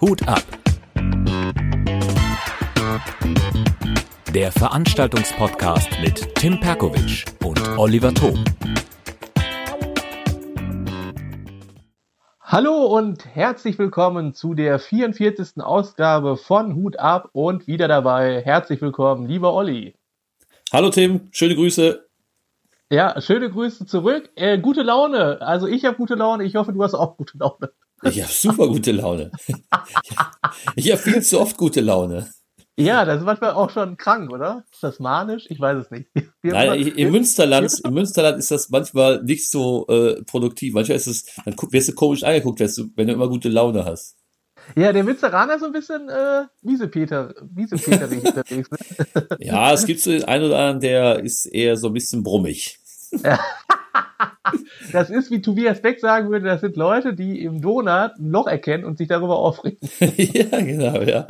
Hut ab. Der Veranstaltungspodcast mit Tim Perkovic und Oliver Thom. Hallo und herzlich willkommen zu der 44. Ausgabe von Hut ab und wieder dabei. Herzlich willkommen, lieber Olli. Hallo Tim, schöne Grüße. Ja, schöne Grüße zurück. Äh, gute Laune. Also ich habe gute Laune. Ich hoffe, du hast auch gute Laune. Ich habe super gute Laune. ich habe viel zu oft gute Laune. Ja, das ist manchmal auch schon krank, oder? Ist das manisch? Ich weiß es nicht. Wir Nein, im, Münsterland, im Münsterland ist das manchmal nicht so äh, produktiv. Manchmal ist es, dann wirst du komisch angeguckt, wenn du immer gute Laune hast. Ja, der Münsteraner ist so ein bisschen äh, Wiesepeter, Wiesepeter unterwegs. Ne? ja, es gibt so den einen oder anderen, der ist eher so ein bisschen brummig. das ist, wie Tobias Beck sagen würde, das sind Leute, die im Donut ein Loch erkennen und sich darüber aufregen. ja, genau, ja.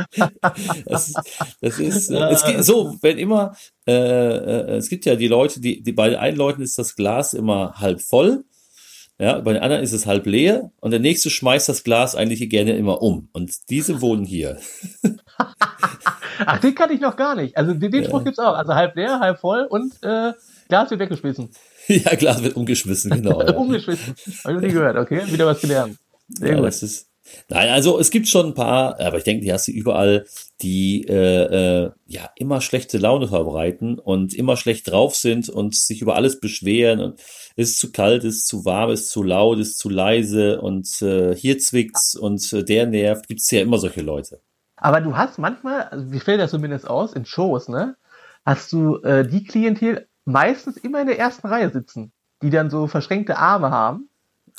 Das, das ist, äh, es gibt so, wenn immer, äh, äh, es gibt ja die Leute, die, die bei den einen Leuten ist das Glas immer halb voll, ja, bei den anderen ist es halb leer und der nächste schmeißt das Glas eigentlich gerne immer um. Und diese wohnen hier. Ach, den kann ich noch gar nicht. Also den, den ja. Spruch gibt's auch. Also halb leer, halb voll und äh, Glas wird weggeschmissen. Ja, Glas wird umgeschmissen, genau. Ja. umgeschmissen. Habe ich noch nie gehört, okay? Wieder was gelernt. Sehr ja, gut. Das ist, nein, also es gibt schon ein paar, aber ich denke, die hast du überall, die äh, äh, ja immer schlechte Laune verbreiten und immer schlecht drauf sind und sich über alles beschweren und ist zu kalt, ist zu warm, ist zu laut, ist zu leise und äh, hier zwickt's und äh, der nervt. Gibt's ja immer solche Leute. Aber du hast manchmal, also wie fällt das zumindest aus, in Shows, ne? Hast du äh, die Klientel meistens immer in der ersten Reihe sitzen, die dann so verschränkte Arme haben.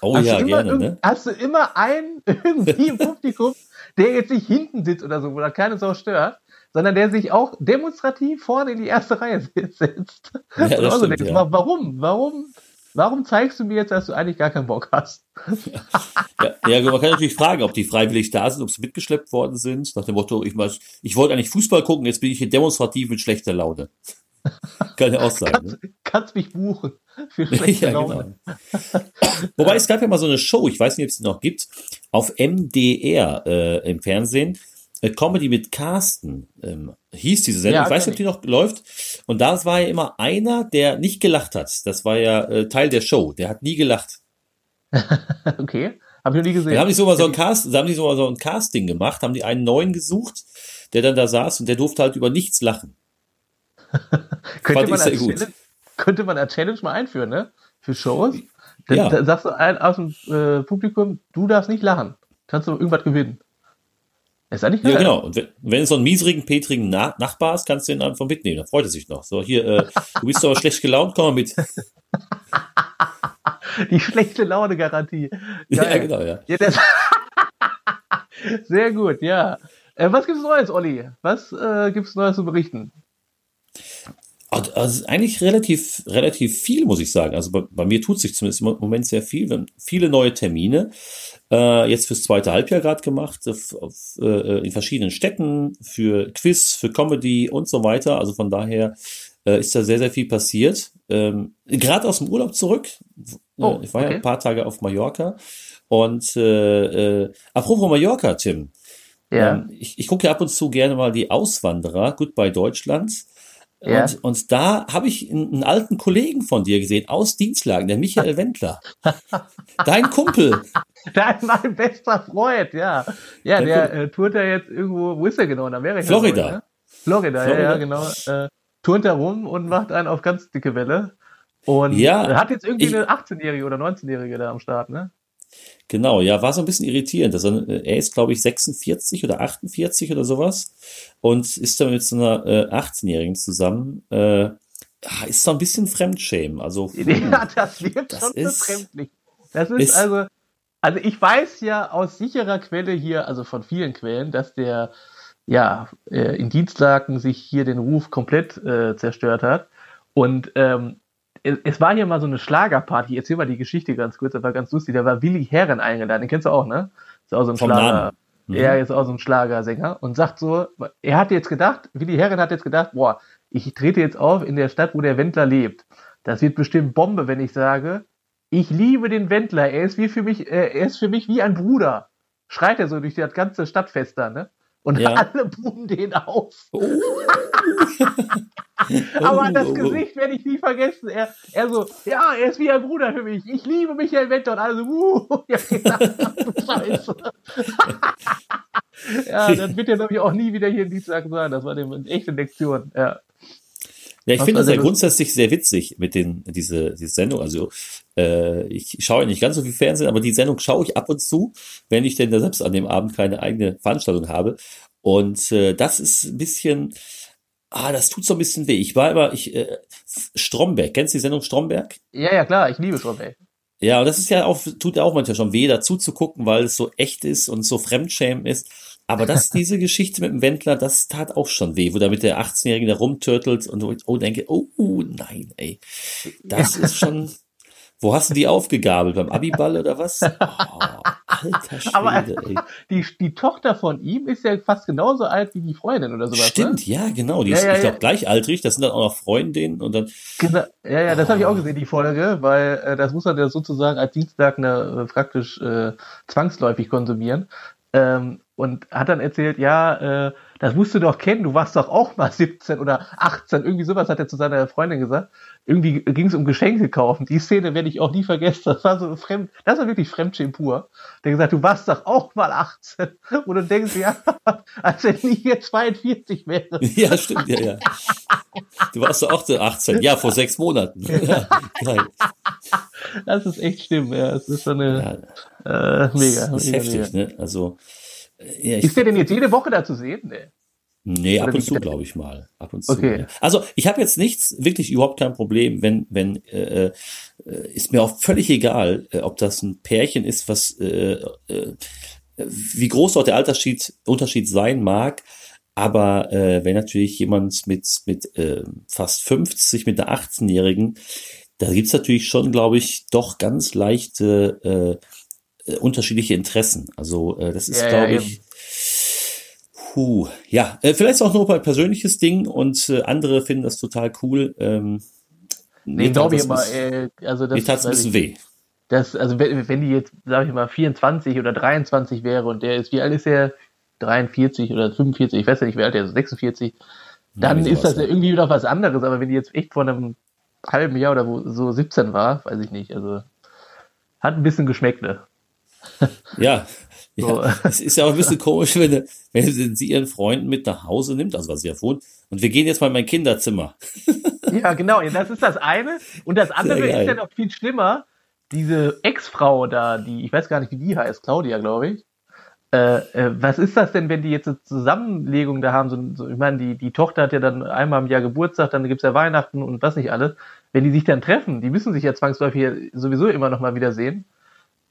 Oh hast ja, gerne, ne? Hast du immer einen irgendwie im Publikum, der jetzt nicht hinten sitzt oder so, wo da keine Sau stört, sondern der sich auch demonstrativ vorne in die erste Reihe setzt. Ja, das stimmt, denkst, ja. Warum? Warum? Warum zeigst du mir jetzt, dass du eigentlich gar keinen Bock hast? ja, ja, man kann natürlich fragen, ob die freiwillig da sind, ob sie mitgeschleppt worden sind, nach dem Motto, ich, ich wollte eigentlich Fußball gucken, jetzt bin ich hier demonstrativ mit schlechter Laune. Kann ja auch sein. Kannst, ne? kannst mich buchen für schlechte ja, Laune. Genau. Wobei es gab ja mal so eine Show, ich weiß nicht, ob es die noch gibt, auf MDR äh, im Fernsehen. Äh, Comedy mit Carsten ähm, hieß diese Sendung. Ja, ich weiß nicht, ob die noch läuft. Und da war ja immer einer, der nicht gelacht hat. Das war ja äh, Teil der Show. Der hat nie gelacht. okay. Hab ich noch nie gesehen. Dann haben die so mal so ein Cast, haben die so mal so ein Casting gemacht, haben die einen neuen gesucht, der dann da saß und der durfte halt über nichts lachen. könnte, man als Challenge, könnte man als Challenge mal einführen, ne? Für Shows. Dann, ja. dann sagst du ein, aus dem äh, Publikum, du darfst nicht lachen. Kannst du irgendwas gewinnen. Ist eigentlich geil. Ja, genau. Und wenn, wenn es so einen miesrigen, petrigen Na Nachbar ist, kannst du ihn einfach mitnehmen. Dann freut er sich noch. So, hier, äh, du bist doch schlecht gelaunt, komm mal mit. Die schlechte Laune-Garantie. Ja, genau, ja. ja Sehr gut, ja. Äh, was gibt's Neues, Olli? Was äh, gibt's Neues zu berichten? Also eigentlich relativ, relativ viel, muss ich sagen. Also bei, bei mir tut sich zumindest im Moment sehr viel. Wir haben viele neue Termine äh, jetzt fürs zweite Halbjahr gerade gemacht, auf, auf, äh, in verschiedenen Städten, für Quiz, für Comedy und so weiter. Also von daher äh, ist da sehr, sehr viel passiert. Ähm, gerade aus dem Urlaub zurück. Äh, oh, ich war okay. ja ein paar Tage auf Mallorca. Und äh, äh, apropos Mallorca, Tim. Ja. Ähm, ich ich gucke ja ab und zu gerne mal die Auswanderer, Goodbye Deutschland. Ja. Und, und da habe ich einen, alten Kollegen von dir gesehen, aus Dienstlagen, der Michael Wendler. Dein Kumpel. Dein mein bester Freund, ja. Ja, Dein der äh, tourt ja jetzt irgendwo, wo ist er genau? In Amerika. Florida. Wohl, ne? Florida. Florida, ja, ja, genau. Äh, turnt er rum und macht einen auf ganz dicke Welle. Und ja, hat jetzt irgendwie ich, eine 18-Jährige oder 19-Jährige da am Start, ne? Genau, ja, war so ein bisschen irritierend. Also, er ist, glaube ich, 46 oder 48 oder sowas und ist dann mit so einer äh, 18-Jährigen zusammen. Äh, ah, ist so ein bisschen Fremdschämen. Also, ja, das wird das schon ist, befremdlich. Das ist, ist also, also ich weiß ja aus sicherer Quelle hier, also von vielen Quellen, dass der ja äh, in Dienstlaken sich hier den Ruf komplett äh, zerstört hat. Und ähm, es war hier mal so eine Schlagerparty. Erzähl mal die Geschichte ganz kurz, das war ganz lustig. Da war Willi Herren eingeladen, den kennst du auch, ne? Ist auch so ein Vom Schlager. Mhm. Er ist auch so ein Schlagersänger und sagt so, er hat jetzt gedacht, Willi Herren hat jetzt gedacht, boah, ich trete jetzt auf in der Stadt, wo der Wendler lebt. Das wird bestimmt Bombe, wenn ich sage, ich liebe den Wendler, er ist wie für mich, äh, er ist für mich wie ein Bruder. Schreit er so durch das ganze Stadtfest da, ne? Und ja. alle buhen den auf. Oh. Aber oh, das oh, oh. Gesicht werde ich nie vergessen. Er, er so, ja, er ist wie ein Bruder für mich. Ich liebe Michael Wendler. Und alle so, uh, ja, Scheiße. ja, das wird ja, glaube ich, auch nie wieder hier in Dienstag sein. Das war eine echte Lektion, ja. Ja, ich finde das ja grundsätzlich sehr witzig mit den diese diese Sendung. Also äh, ich schaue ja nicht ganz so viel Fernsehen, aber die Sendung schaue ich ab und zu, wenn ich denn da selbst an dem Abend keine eigene Veranstaltung habe. Und äh, das ist ein bisschen, ah, das tut so ein bisschen weh. Ich war immer, ich äh, Stromberg, kennst du die Sendung Stromberg? Ja, ja klar, ich liebe Stromberg. Ja, und das ist ja auch, tut ja auch manchmal schon weh, dazu zu gucken, weil es so echt ist und so Fremdschämen ist. Aber das, diese Geschichte mit dem Wendler, das tat auch schon weh, wo da mit der 18-Jährigen da rumtürtelt und oh, denke, oh, nein, ey. Das ist schon, wo hast du die aufgegabelt? Beim Abiball oder was? Oh, alter Schwede, Aber ey. Die, die Tochter von ihm ist ja fast genauso alt wie die Freundin oder sowas. Stimmt, ne? ja, genau. Die ja, ist, ja, ich glaube, gleichaltrig. Das sind dann auch noch Freundinnen und dann. Genau, ja, ja, das oh. habe ich auch gesehen, die Folge, weil äh, das muss man ja sozusagen als Dienstag äh, praktisch äh, zwangsläufig konsumieren. Ähm, und hat dann erzählt, ja, äh, das musst du doch kennen, du warst doch auch mal 17 oder 18, irgendwie sowas hat er zu seiner Freundin gesagt. Irgendwie ging es um Geschenke kaufen. Die Szene werde ich auch nie vergessen. Das war so fremd, das war wirklich Fremdschämen pur. Der gesagt, du warst doch auch mal 18. Und du denkst, ja, als wenn ich jetzt 42 wäre. Ja, stimmt, ja, ja. Du warst doch auch 18. Ja, vor sechs Monaten. Ja, das ist echt schlimm, ja. Es ist so eine ja. äh, mega. Das ist mega, heftig, mega. ne? Also ja, ist der denn jetzt jede Woche da zu sehen? Nee. Nee, ab und zu, glaube ich mal. Ab und zu. Okay. Ja. Also ich habe jetzt nichts, wirklich überhaupt kein Problem, wenn, wenn äh, äh, ist mir auch völlig egal, äh, ob das ein Pärchen ist, was äh, äh, wie groß auch der Altersschied, Unterschied sein mag. Aber äh, wenn natürlich jemand mit, mit äh, fast 50, mit einer 18-Jährigen, da gibt's natürlich schon, glaube ich, doch ganz leichte äh, äh, unterschiedliche Interessen. Also äh, das ist, ja, glaube ja, ich, puh, ja, äh, vielleicht auch nur ein persönliches Ding und äh, andere finden das total cool. Ähm, nee, glaube ich aber, äh, also das tat's ein bisschen weh. Das, also wenn, wenn die jetzt, sage ich mal, 24 oder 23 wäre und der ist, wie alt ist der? 43 oder 45, ich weiß ja nicht, wie alt der ist, 46, dann ja, ist das ja irgendwie wieder was anderes. Aber wenn die jetzt echt vor einem halben Jahr oder wo so 17 war, weiß ich nicht. Also hat ein bisschen geschmeckt, ne? Ja, so. ja. es ist ja auch ein bisschen komisch, wenn, wenn sie ihren Freunden mit nach Hause nimmt, also was sie ja wohnt, und wir gehen jetzt mal in mein Kinderzimmer. Ja, genau, das ist das eine. Und das andere ist ja noch viel schlimmer. Diese Ex-Frau da, die, ich weiß gar nicht, wie die heißt, Claudia, glaube ich. Äh, äh, was ist das denn, wenn die jetzt eine Zusammenlegung da haben? So, so, ich meine, die, die Tochter hat ja dann einmal im Jahr Geburtstag, dann gibt's ja Weihnachten und was nicht alles. Wenn die sich dann treffen, die müssen sich ja zwangsläufig sowieso immer noch mal wieder sehen.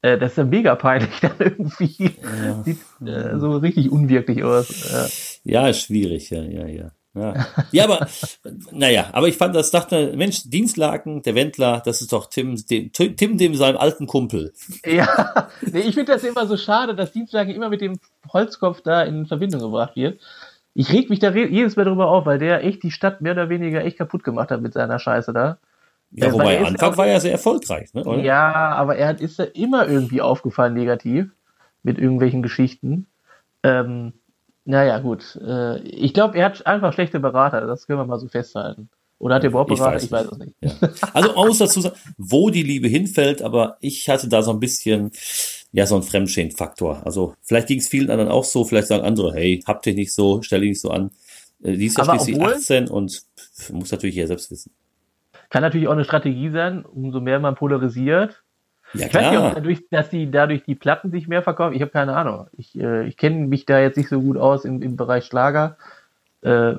Äh, das ist ja mega peinlich dann irgendwie. Ja. Sieht äh, so richtig unwirklich aus. Ja, ja schwierig, ja, ja, ja. Ja. ja, aber naja, aber ich fand das, dachte, Mensch, Dienstlaken, der Wendler, das ist doch Tim, dem, Tim, dem seinem alten Kumpel. Ja, nee, ich finde das immer so schade, dass Dienstlaken immer mit dem Holzkopf da in Verbindung gebracht wird. Ich reg mich da jedes Mal drüber auf, weil der echt die Stadt mehr oder weniger echt kaputt gemacht hat mit seiner Scheiße da. Ja, wobei Anfang war ja sehr erfolgreich, ne? Oder? Ja, aber er ist ja immer irgendwie aufgefallen negativ mit irgendwelchen Geschichten. Ähm, naja, gut. Äh, ich glaube, er hat einfach schlechte Berater, das können wir mal so festhalten. Oder hat er überhaupt Berater? Ich weiß, ich weiß es nicht. Ja. Also man muss dazu sagen, wo die Liebe hinfällt, aber ich hatte da so ein bisschen, ja, so ein Fremdschämen-Faktor. Also vielleicht ging es vielen anderen auch so, vielleicht sagen andere, hey, habt ihr nicht so, stell dich nicht so an. Äh, die ist ja schließlich obwohl, 18 und muss natürlich ja selbst wissen. Kann natürlich auch eine Strategie sein, umso mehr man polarisiert. Ja, ich weiß nicht, ob dadurch, dass die dadurch die Platten sich mehr verkaufen. Ich habe keine Ahnung. Ich, äh, ich kenne mich da jetzt nicht so gut aus im, im Bereich Schlager. Äh,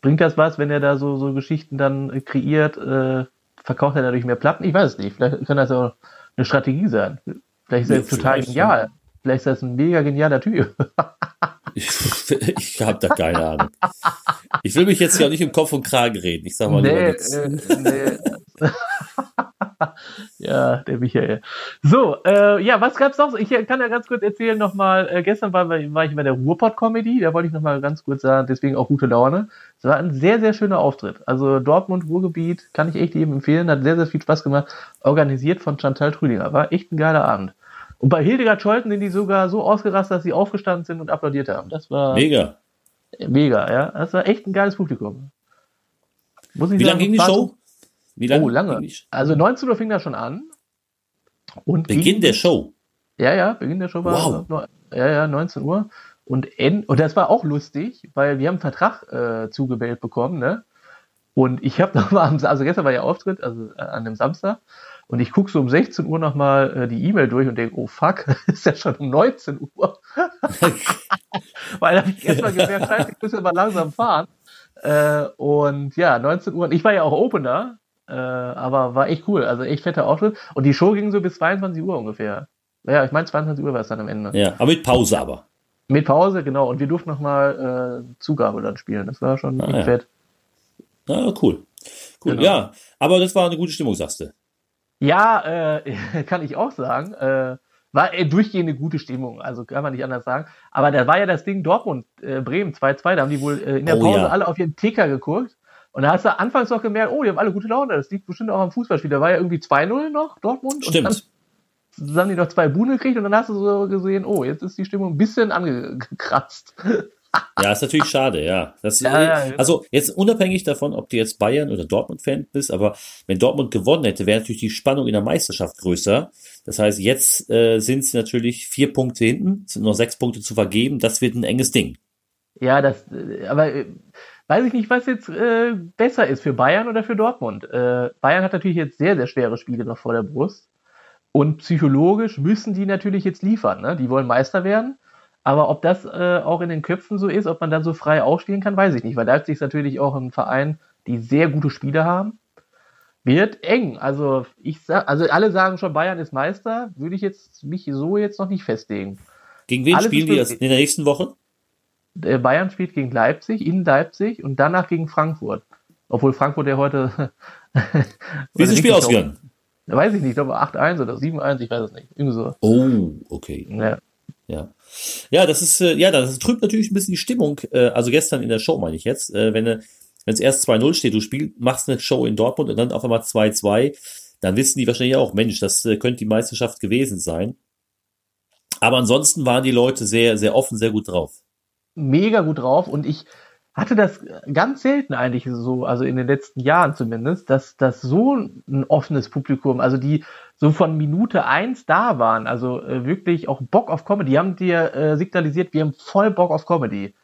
bringt das was, wenn er da so, so Geschichten dann kreiert? Äh, verkauft er dadurch mehr Platten? Ich weiß es nicht. Vielleicht kann das auch eine Strategie sein. Vielleicht ist er ja, total genial. Vielleicht ist das ein mega genialer Typ. ich ich habe da keine Ahnung. Ich will mich jetzt ja nicht im Kopf und Kragen reden. Ich sag mal nee, äh, nee. ja, Ja, der Michael. So, äh, ja, was gab's noch? Ich kann ja ganz kurz erzählen nochmal, äh, gestern war, war ich bei der Ruhrpott-Comedy, da wollte ich nochmal ganz kurz sagen, deswegen auch gute Laune. Es war ein sehr, sehr schöner Auftritt. Also Dortmund, Ruhrgebiet, kann ich echt jedem empfehlen, hat sehr, sehr viel Spaß gemacht. Organisiert von Chantal Trüdinger. War echt ein geiler Abend. Und bei Hildegard Scholten sind die sogar so ausgerastet, dass sie aufgestanden sind und applaudiert haben. Das war. Mega. Mega, ja. Das war echt ein geiles Publikum. Muss ich Wie lange ging die Show? Wie lange? Oh, lange. Also 19 Uhr fing das schon an. Und Beginn der Show. Ja, ja, Beginn der Show war wow. ja, ja, 19 Uhr. Und, end, und das war auch lustig, weil wir haben einen Vertrag äh, zugebellt bekommen, ne? Und ich habe nochmal, also gestern war ja Auftritt, also äh, an dem Samstag, und ich gucke so um 16 Uhr nochmal äh, die E-Mail durch und denke, oh fuck, ist ja schon um 19 Uhr. weil da habe ich erstmal gemerkt, scheiße, ich muss ja mal langsam fahren. Äh, und ja, 19 Uhr, und ich war ja auch Opener, äh, aber war echt cool, also echt fetter Auftritt. Und die Show ging so bis 22 Uhr ungefähr. Ja, ich meine 22 Uhr war es dann am Ende. Ja, aber mit Pause aber. Mit Pause, genau. Und wir durften nochmal äh, Zugabe dann spielen. Das war schon ah, echt ja. fett. Ah, cool. Cool, genau. ja. Aber das war eine gute Stimmung, sagst du. Ja, äh, kann ich auch sagen. Äh, war äh, durchgehende gute Stimmung, also kann man nicht anders sagen. Aber da war ja das Ding Dortmund, äh, Bremen 2-2, da haben die wohl äh, in der Pause oh, ja. alle auf ihren Ticker geguckt. Und da hast du anfangs noch gemerkt, oh, die haben alle gute Laune, das liegt bestimmt auch am Fußballspiel. Da war ja irgendwie 2-0 noch, Dortmund. Stimmt. Und dann, dann haben die noch zwei Bude gekriegt und dann hast du so gesehen, oh, jetzt ist die Stimmung ein bisschen angekratzt. Ja, ist natürlich schade, ja. Das, ja, ja. Also jetzt unabhängig davon, ob du jetzt Bayern oder Dortmund-Fan bist, aber wenn Dortmund gewonnen hätte, wäre natürlich die Spannung in der Meisterschaft größer. Das heißt, jetzt äh, sind sie natürlich vier Punkte hinten, sind noch sechs Punkte zu vergeben. Das wird ein enges Ding. Ja, das, aber äh, weiß ich nicht, was jetzt äh, besser ist für Bayern oder für Dortmund. Äh, Bayern hat natürlich jetzt sehr, sehr schwere Spiele noch vor der Brust. Und psychologisch müssen die natürlich jetzt liefern. Ne? Die wollen Meister werden. Aber ob das äh, auch in den Köpfen so ist, ob man dann so frei aufspielen kann, weiß ich nicht. Weil Leipzig ist natürlich auch ein Verein, die sehr gute Spiele haben. Wird eng. Also ich sag, also alle sagen schon, Bayern ist Meister. Würde ich jetzt mich so jetzt noch nicht festlegen. Gegen wen Alles spielen die das in der nächsten Woche? Bayern spielt gegen Leipzig, in Leipzig und danach gegen Frankfurt. Obwohl Frankfurt ja heute. Wie ist das Spiel ausgegangen? Weiß ich nicht, ich glaube 8-1 oder 7-1, ich weiß es nicht. Irgendwie so. Oh, okay. Ja. Ja. Ja, das ist, äh, ja, das trübt natürlich ein bisschen die Stimmung. Äh, also gestern in der Show meine ich jetzt, äh, wenn wenn es erst 2-0 steht, du spielst, machst eine Show in Dortmund und dann auf einmal 2-2, dann wissen die wahrscheinlich auch, Mensch, das äh, könnte die Meisterschaft gewesen sein. Aber ansonsten waren die Leute sehr, sehr offen, sehr gut drauf. Mega gut drauf und ich hatte das ganz selten eigentlich so, also in den letzten Jahren zumindest, dass das so ein offenes Publikum, also die so von Minute eins da waren, also äh, wirklich auch Bock auf Comedy. Die haben dir äh, signalisiert, wir haben voll Bock auf Comedy.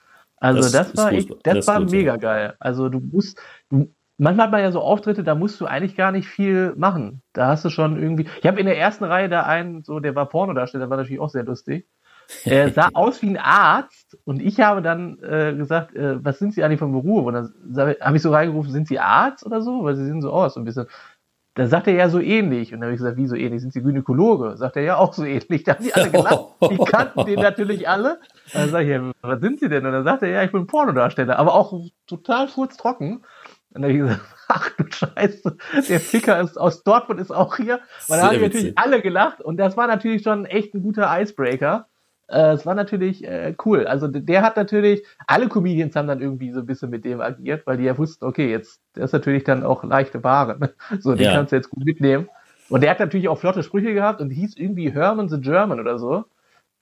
Also das, das war echt, das, das war mega ja. geil. Also du musst, du, manchmal hat man ja so Auftritte, da musst du eigentlich gar nicht viel machen. Da hast du schon irgendwie. Ich habe in der ersten Reihe da einen, so der war Pornodarsteller, war natürlich auch sehr lustig. Er sah aus wie ein Arzt und ich habe dann äh, gesagt, äh, was sind Sie eigentlich vom Beruf? Und dann habe ich so reingerufen, sind Sie Arzt oder so? Weil Sie sehen so aus, so ein bisschen. Da sagt er ja so ähnlich. Und dann habe ich gesagt, wie so ähnlich? Sind Sie Gynäkologe? Sagt er ja auch so ähnlich. Da haben die alle gelacht. Die kannten den natürlich alle. Dann sage ich, ja, was sind Sie denn? Und dann sagt er, ja, ich bin Pornodarsteller. Aber auch total furztrocken. Und dann habe ich gesagt, ach du Scheiße, der Ficker ist aus Dortmund ist auch hier. Und da haben die natürlich alle gelacht. Und das war natürlich schon echt ein guter Icebreaker. Äh, es war natürlich äh, cool. Also der hat natürlich, alle Comedians haben dann irgendwie so ein bisschen mit dem agiert, weil die ja wussten, okay, jetzt, der ist natürlich dann auch leichte Ware. Ne? So, den ja. kannst du jetzt gut mitnehmen. Und der hat natürlich auch flotte Sprüche gehabt und hieß irgendwie Herman the German oder so.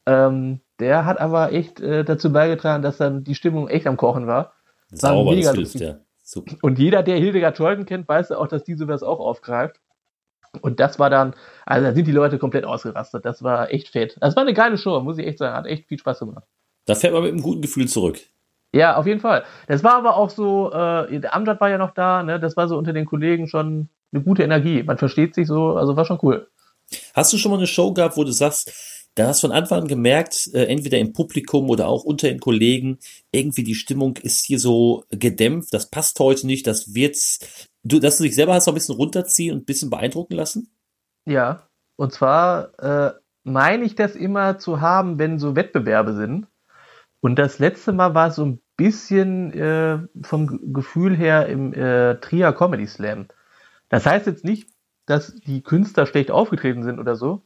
Ähm, der hat aber echt äh, dazu beigetragen, dass dann die Stimmung echt am Kochen war. Sauber, war das hilft, ja. Super. Und jeder, der Hildegard Scholten kennt, weiß ja auch, dass die sowas auch aufgreift. Und das war dann, also da sind die Leute komplett ausgerastet. Das war echt fett. Das war eine geile Show, muss ich echt sagen. Hat echt viel Spaß gemacht. Da fährt man mit einem guten Gefühl zurück. Ja, auf jeden Fall. Das war aber auch so, äh, der Amjad war ja noch da, ne? Das war so unter den Kollegen schon eine gute Energie. Man versteht sich so, also war schon cool. Hast du schon mal eine Show gehabt, wo du sagst, da hast du von Anfang an gemerkt, äh, entweder im Publikum oder auch unter den Kollegen, irgendwie die Stimmung ist hier so gedämpft, das passt heute nicht, das wird du, dass du dich selber hast noch ein bisschen runterziehen und ein bisschen beeindrucken lassen? Ja, und zwar äh, meine ich das immer zu haben, wenn so Wettbewerbe sind. Und das letzte Mal war so ein bisschen äh, vom Gefühl her im äh, Trier Comedy Slam. Das heißt jetzt nicht dass die Künstler schlecht aufgetreten sind oder so.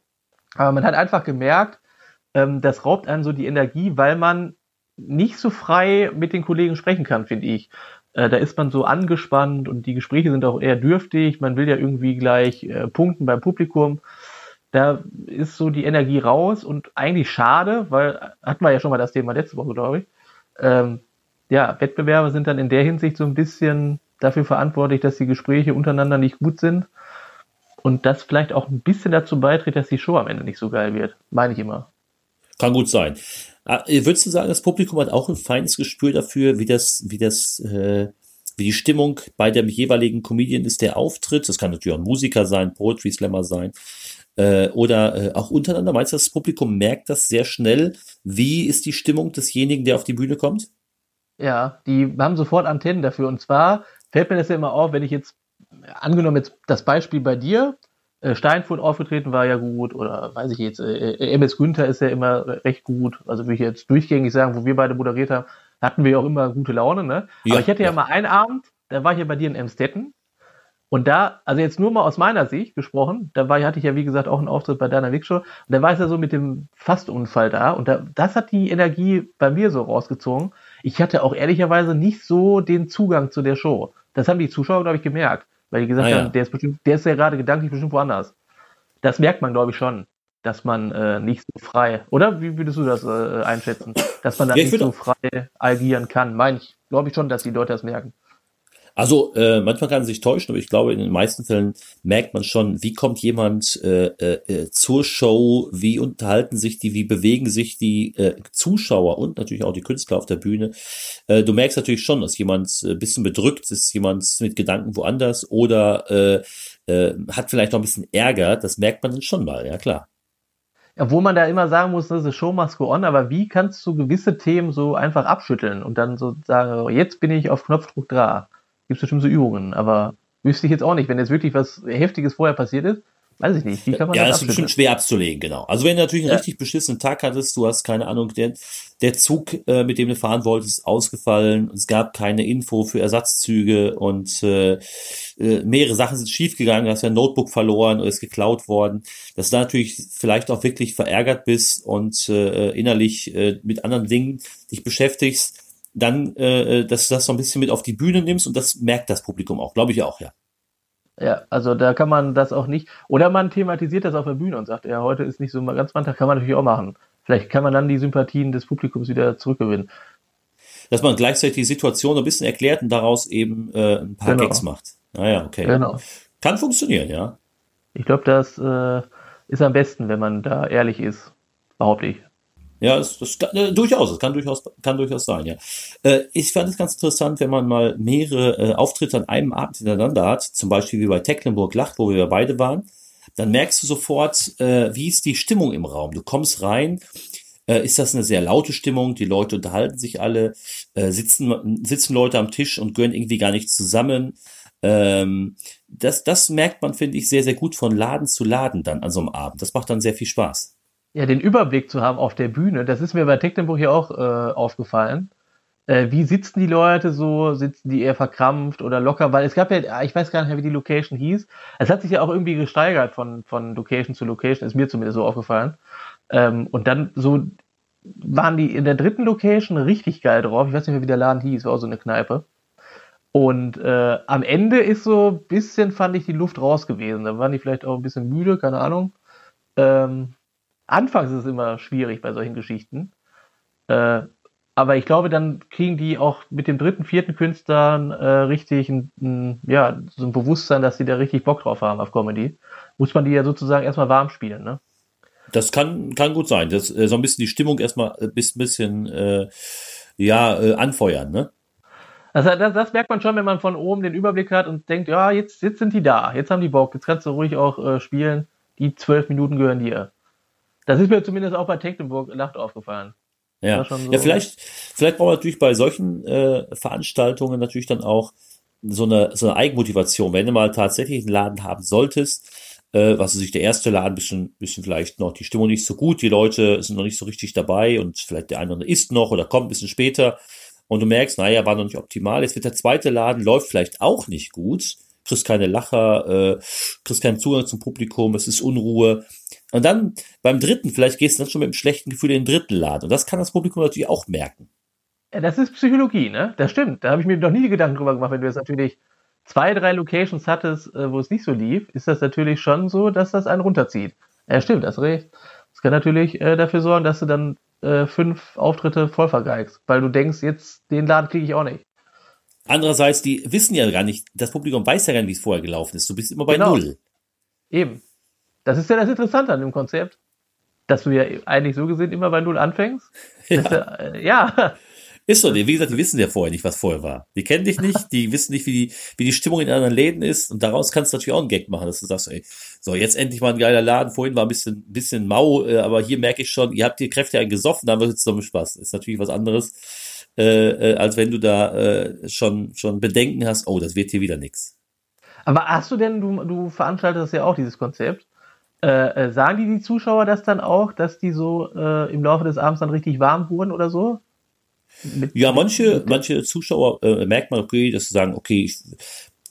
Aber man hat einfach gemerkt, ähm, das raubt einem so die Energie, weil man nicht so frei mit den Kollegen sprechen kann, finde ich. Äh, da ist man so angespannt und die Gespräche sind auch eher dürftig. Man will ja irgendwie gleich äh, punkten beim Publikum. Da ist so die Energie raus und eigentlich schade, weil hatten wir ja schon mal das Thema letzte Woche, glaube ich. Ähm, ja, Wettbewerbe sind dann in der Hinsicht so ein bisschen dafür verantwortlich, dass die Gespräche untereinander nicht gut sind und das vielleicht auch ein bisschen dazu beiträgt, dass die Show am Ende nicht so geil wird. Meine ich immer. Kann gut sein. Ah, würdest du sagen, das Publikum hat auch ein feines Gespür dafür, wie das, wie das, äh, wie die Stimmung bei dem jeweiligen Comedian ist, der auftritt? Das kann natürlich auch ein Musiker sein, Poetry Slammer sein. Äh, oder äh, auch untereinander. Meinst du, das Publikum merkt das sehr schnell? Wie ist die Stimmung desjenigen, der auf die Bühne kommt? Ja, die haben sofort Antennen dafür. Und zwar fällt mir das ja immer auf, wenn ich jetzt, angenommen jetzt das Beispiel bei dir, äh, Steinfurt aufgetreten war ja gut oder weiß ich jetzt, äh, äh MS Günther ist ja immer recht gut. Also würde ich jetzt durchgängig sagen, wo wir beide moderiert haben, hatten wir ja auch immer gute Laune, ne? Ja, Aber ich hatte ja, ja mal einen Abend, da war ich ja bei dir in Emstetten und da, also jetzt nur mal aus meiner Sicht gesprochen, da war, hatte ich ja wie gesagt auch einen Auftritt bei deiner Wig Show und da war es ja so mit dem Fastunfall da und da, das hat die Energie bei mir so rausgezogen. Ich hatte auch ehrlicherweise nicht so den Zugang zu der Show. Das haben die Zuschauer, glaube ich, gemerkt. Weil die gesagt ah, ja. haben, der ist bestimmt, der ist ja gerade gedanklich bestimmt woanders. Das merkt man, glaube ich, schon, dass man äh, nicht so frei, oder wie würdest du das äh, einschätzen? Dass man da ja, nicht so frei agieren kann. Meine ich, glaube ich schon, dass die Leute das merken. Also äh, manchmal kann man sich täuschen, aber ich glaube, in den meisten Fällen merkt man schon, wie kommt jemand äh, äh, äh, zur Show, wie unterhalten sich die, wie bewegen sich die äh, Zuschauer und natürlich auch die Künstler auf der Bühne. Äh, du merkst natürlich schon, dass jemand ein äh, bisschen bedrückt ist, jemand mit Gedanken woanders oder äh, äh, hat vielleicht noch ein bisschen Ärger. Das merkt man dann schon mal, ja klar. Obwohl man da immer sagen muss, das ist Show must go on, aber wie kannst du gewisse Themen so einfach abschütteln und dann so sagen, jetzt bin ich auf Knopfdruck da? Gibt es bestimmt so Übungen, aber wüsste ich jetzt auch nicht, wenn jetzt wirklich was Heftiges vorher passiert ist, weiß ich nicht. Wie kann man ja, das, das ist bestimmt schwer abzulegen, genau. Also wenn du natürlich einen ja. richtig beschissenen Tag hattest, du hast keine Ahnung, der, der Zug, äh, mit dem du fahren wolltest, ist ausgefallen, es gab keine Info für Ersatzzüge und äh, äh, mehrere Sachen sind schiefgegangen, du hast ja ein Notebook verloren oder ist geklaut worden, dass du da natürlich vielleicht auch wirklich verärgert bist und äh, innerlich äh, mit anderen Dingen dich beschäftigst, dann, äh, dass du das so ein bisschen mit auf die Bühne nimmst und das merkt das Publikum auch, glaube ich auch, ja. Ja, also da kann man das auch nicht, oder man thematisiert das auf der Bühne und sagt, ja, heute ist nicht so ganz Manntag, kann man natürlich auch machen. Vielleicht kann man dann die Sympathien des Publikums wieder zurückgewinnen. Dass man gleichzeitig die Situation ein bisschen erklärt und daraus eben äh, ein paar genau. Gags macht. Naja, okay. Genau. Kann funktionieren, ja. Ich glaube, das äh, ist am besten, wenn man da ehrlich ist, behaupte ich. Ja, das, das äh, durchaus, das kann durchaus, kann durchaus sein, ja. Äh, ich fand es ganz interessant, wenn man mal mehrere äh, Auftritte an einem Abend hintereinander hat, zum Beispiel wie bei Tecklenburg Lacht, wo wir beide waren, dann merkst du sofort, äh, wie ist die Stimmung im Raum. Du kommst rein, äh, ist das eine sehr laute Stimmung, die Leute unterhalten sich alle, äh, sitzen, sitzen Leute am Tisch und gehören irgendwie gar nicht zusammen. Ähm, das, das merkt man, finde ich, sehr, sehr gut von Laden zu Laden dann an so einem Abend. Das macht dann sehr viel Spaß ja, den Überblick zu haben auf der Bühne, das ist mir bei Tecklenburg ja auch äh, aufgefallen. Äh, wie sitzen die Leute so? Sitzen die eher verkrampft oder locker? Weil es gab ja, ich weiß gar nicht mehr, wie die Location hieß. Es hat sich ja auch irgendwie gesteigert von, von Location zu Location, ist mir zumindest so aufgefallen. Ähm, und dann so waren die in der dritten Location richtig geil drauf. Ich weiß nicht mehr, wie der Laden hieß, war auch so eine Kneipe. Und äh, am Ende ist so ein bisschen, fand ich, die Luft raus gewesen. Da waren die vielleicht auch ein bisschen müde, keine Ahnung. Ähm, Anfangs ist es immer schwierig bei solchen Geschichten. Äh, aber ich glaube, dann kriegen die auch mit dem dritten, vierten Künstlern äh, richtig ein, ein, ja, so ein Bewusstsein, dass sie da richtig Bock drauf haben auf Comedy. Muss man die ja sozusagen erstmal warm spielen, ne? Das kann, kann gut sein. Das, äh, so ein bisschen die Stimmung erstmal ein bisschen, äh, ja, äh, anfeuern, ne? Also das, das, merkt man schon, wenn man von oben den Überblick hat und denkt, ja, jetzt, jetzt sind die da, jetzt haben die Bock, jetzt kannst du ruhig auch äh, spielen. Die zwölf Minuten gehören dir. Das ist mir zumindest auch bei Tecklenburg Nacht aufgefallen. Ja, so ja vielleicht, vielleicht braucht man natürlich bei solchen äh, Veranstaltungen natürlich dann auch so eine, so eine Eigenmotivation. Wenn du mal tatsächlich einen Laden haben solltest, äh, was ist sich der erste Laden, bisschen, bisschen vielleicht noch die Stimmung nicht so gut, die Leute sind noch nicht so richtig dabei und vielleicht der eine oder andere isst noch oder kommt ein bisschen später und du merkst, naja, war noch nicht optimal. Jetzt wird der zweite Laden, läuft vielleicht auch nicht gut kriegst keine Lacher, äh, kriegst keinen Zugang zum Publikum, es ist Unruhe. Und dann beim dritten, vielleicht gehst du dann schon mit einem schlechten Gefühl in den dritten Laden. Und das kann das Publikum natürlich auch merken. Ja, das ist Psychologie, ne? Das stimmt. Da habe ich mir noch nie Gedanken drüber gemacht, wenn du jetzt natürlich zwei, drei Locations hattest, äh, wo es nicht so lief, ist das natürlich schon so, dass das einen runterzieht. Ja, stimmt, das recht. Das kann natürlich äh, dafür sorgen, dass du dann äh, fünf Auftritte voll vergeigst, weil du denkst, jetzt den Laden kriege ich auch nicht. Andererseits, die wissen ja gar nicht, das Publikum weiß ja gar nicht, wie es vorher gelaufen ist. Du bist immer bei genau. Null. Eben. Das ist ja das Interessante an dem Konzept, dass du ja eigentlich so gesehen immer bei Null anfängst. Ja. ja, äh, ja. Ist so, wie gesagt, die wissen ja vorher nicht, was vorher war. Die kennen dich nicht, die wissen nicht, wie die, wie die Stimmung in anderen Läden ist und daraus kannst du natürlich auch einen Gag machen, dass du sagst, ey, so, jetzt endlich mal ein geiler Laden, vorhin war ein bisschen, bisschen mau, äh, aber hier merke ich schon, ihr habt die Kräfte eingesoffen, dann wird es zum Spaß. Ist natürlich was anderes, äh, äh, als wenn du da äh, schon, schon Bedenken hast, oh, das wird hier wieder nix. Aber hast du denn, du, du veranstaltest ja auch dieses Konzept, äh, äh, sagen die die Zuschauer das dann auch, dass die so äh, im Laufe des Abends dann richtig warm wurden oder so? Mit, ja, manche, manche Zuschauer äh, merkt man, okay, dass sie sagen, okay, ich,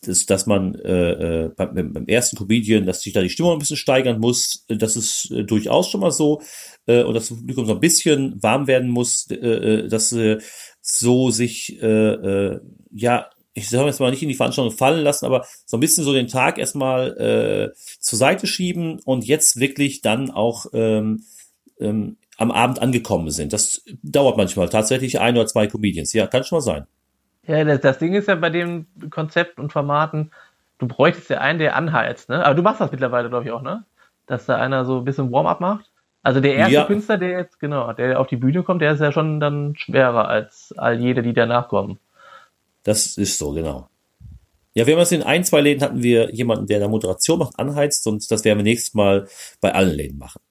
dass, dass man äh, äh beim, beim ersten Comedian, dass sich da die Stimmung ein bisschen steigern muss, das ist äh, durchaus schon mal so, äh, und dass das Publikum so ein bisschen warm werden muss, äh, äh dass äh, so sich, äh, äh, ja, ich sage jetzt mal nicht in die Veranstaltung fallen lassen, aber so ein bisschen so den Tag erstmal äh, zur Seite schieben und jetzt wirklich dann auch ähm, ähm, am Abend angekommen sind. Das dauert manchmal tatsächlich ein oder zwei Comedians. Ja, kann schon mal sein. Ja, das, das Ding ist ja bei dem Konzept und Formaten, du bräuchtest ja einen, der anheizt, ne? Aber du machst das mittlerweile, glaube ich, auch, ne? Dass da einer so ein bisschen Warm-up macht. Also der erste ja. Künstler, der jetzt, genau, der auf die Bühne kommt, der ist ja schon dann schwerer als all jede, die danach kommen. Das ist so, genau. Ja, wir haben es in ein, zwei Läden hatten wir jemanden, der da Moderation macht, anheizt und das werden wir nächstes Mal bei allen Läden machen.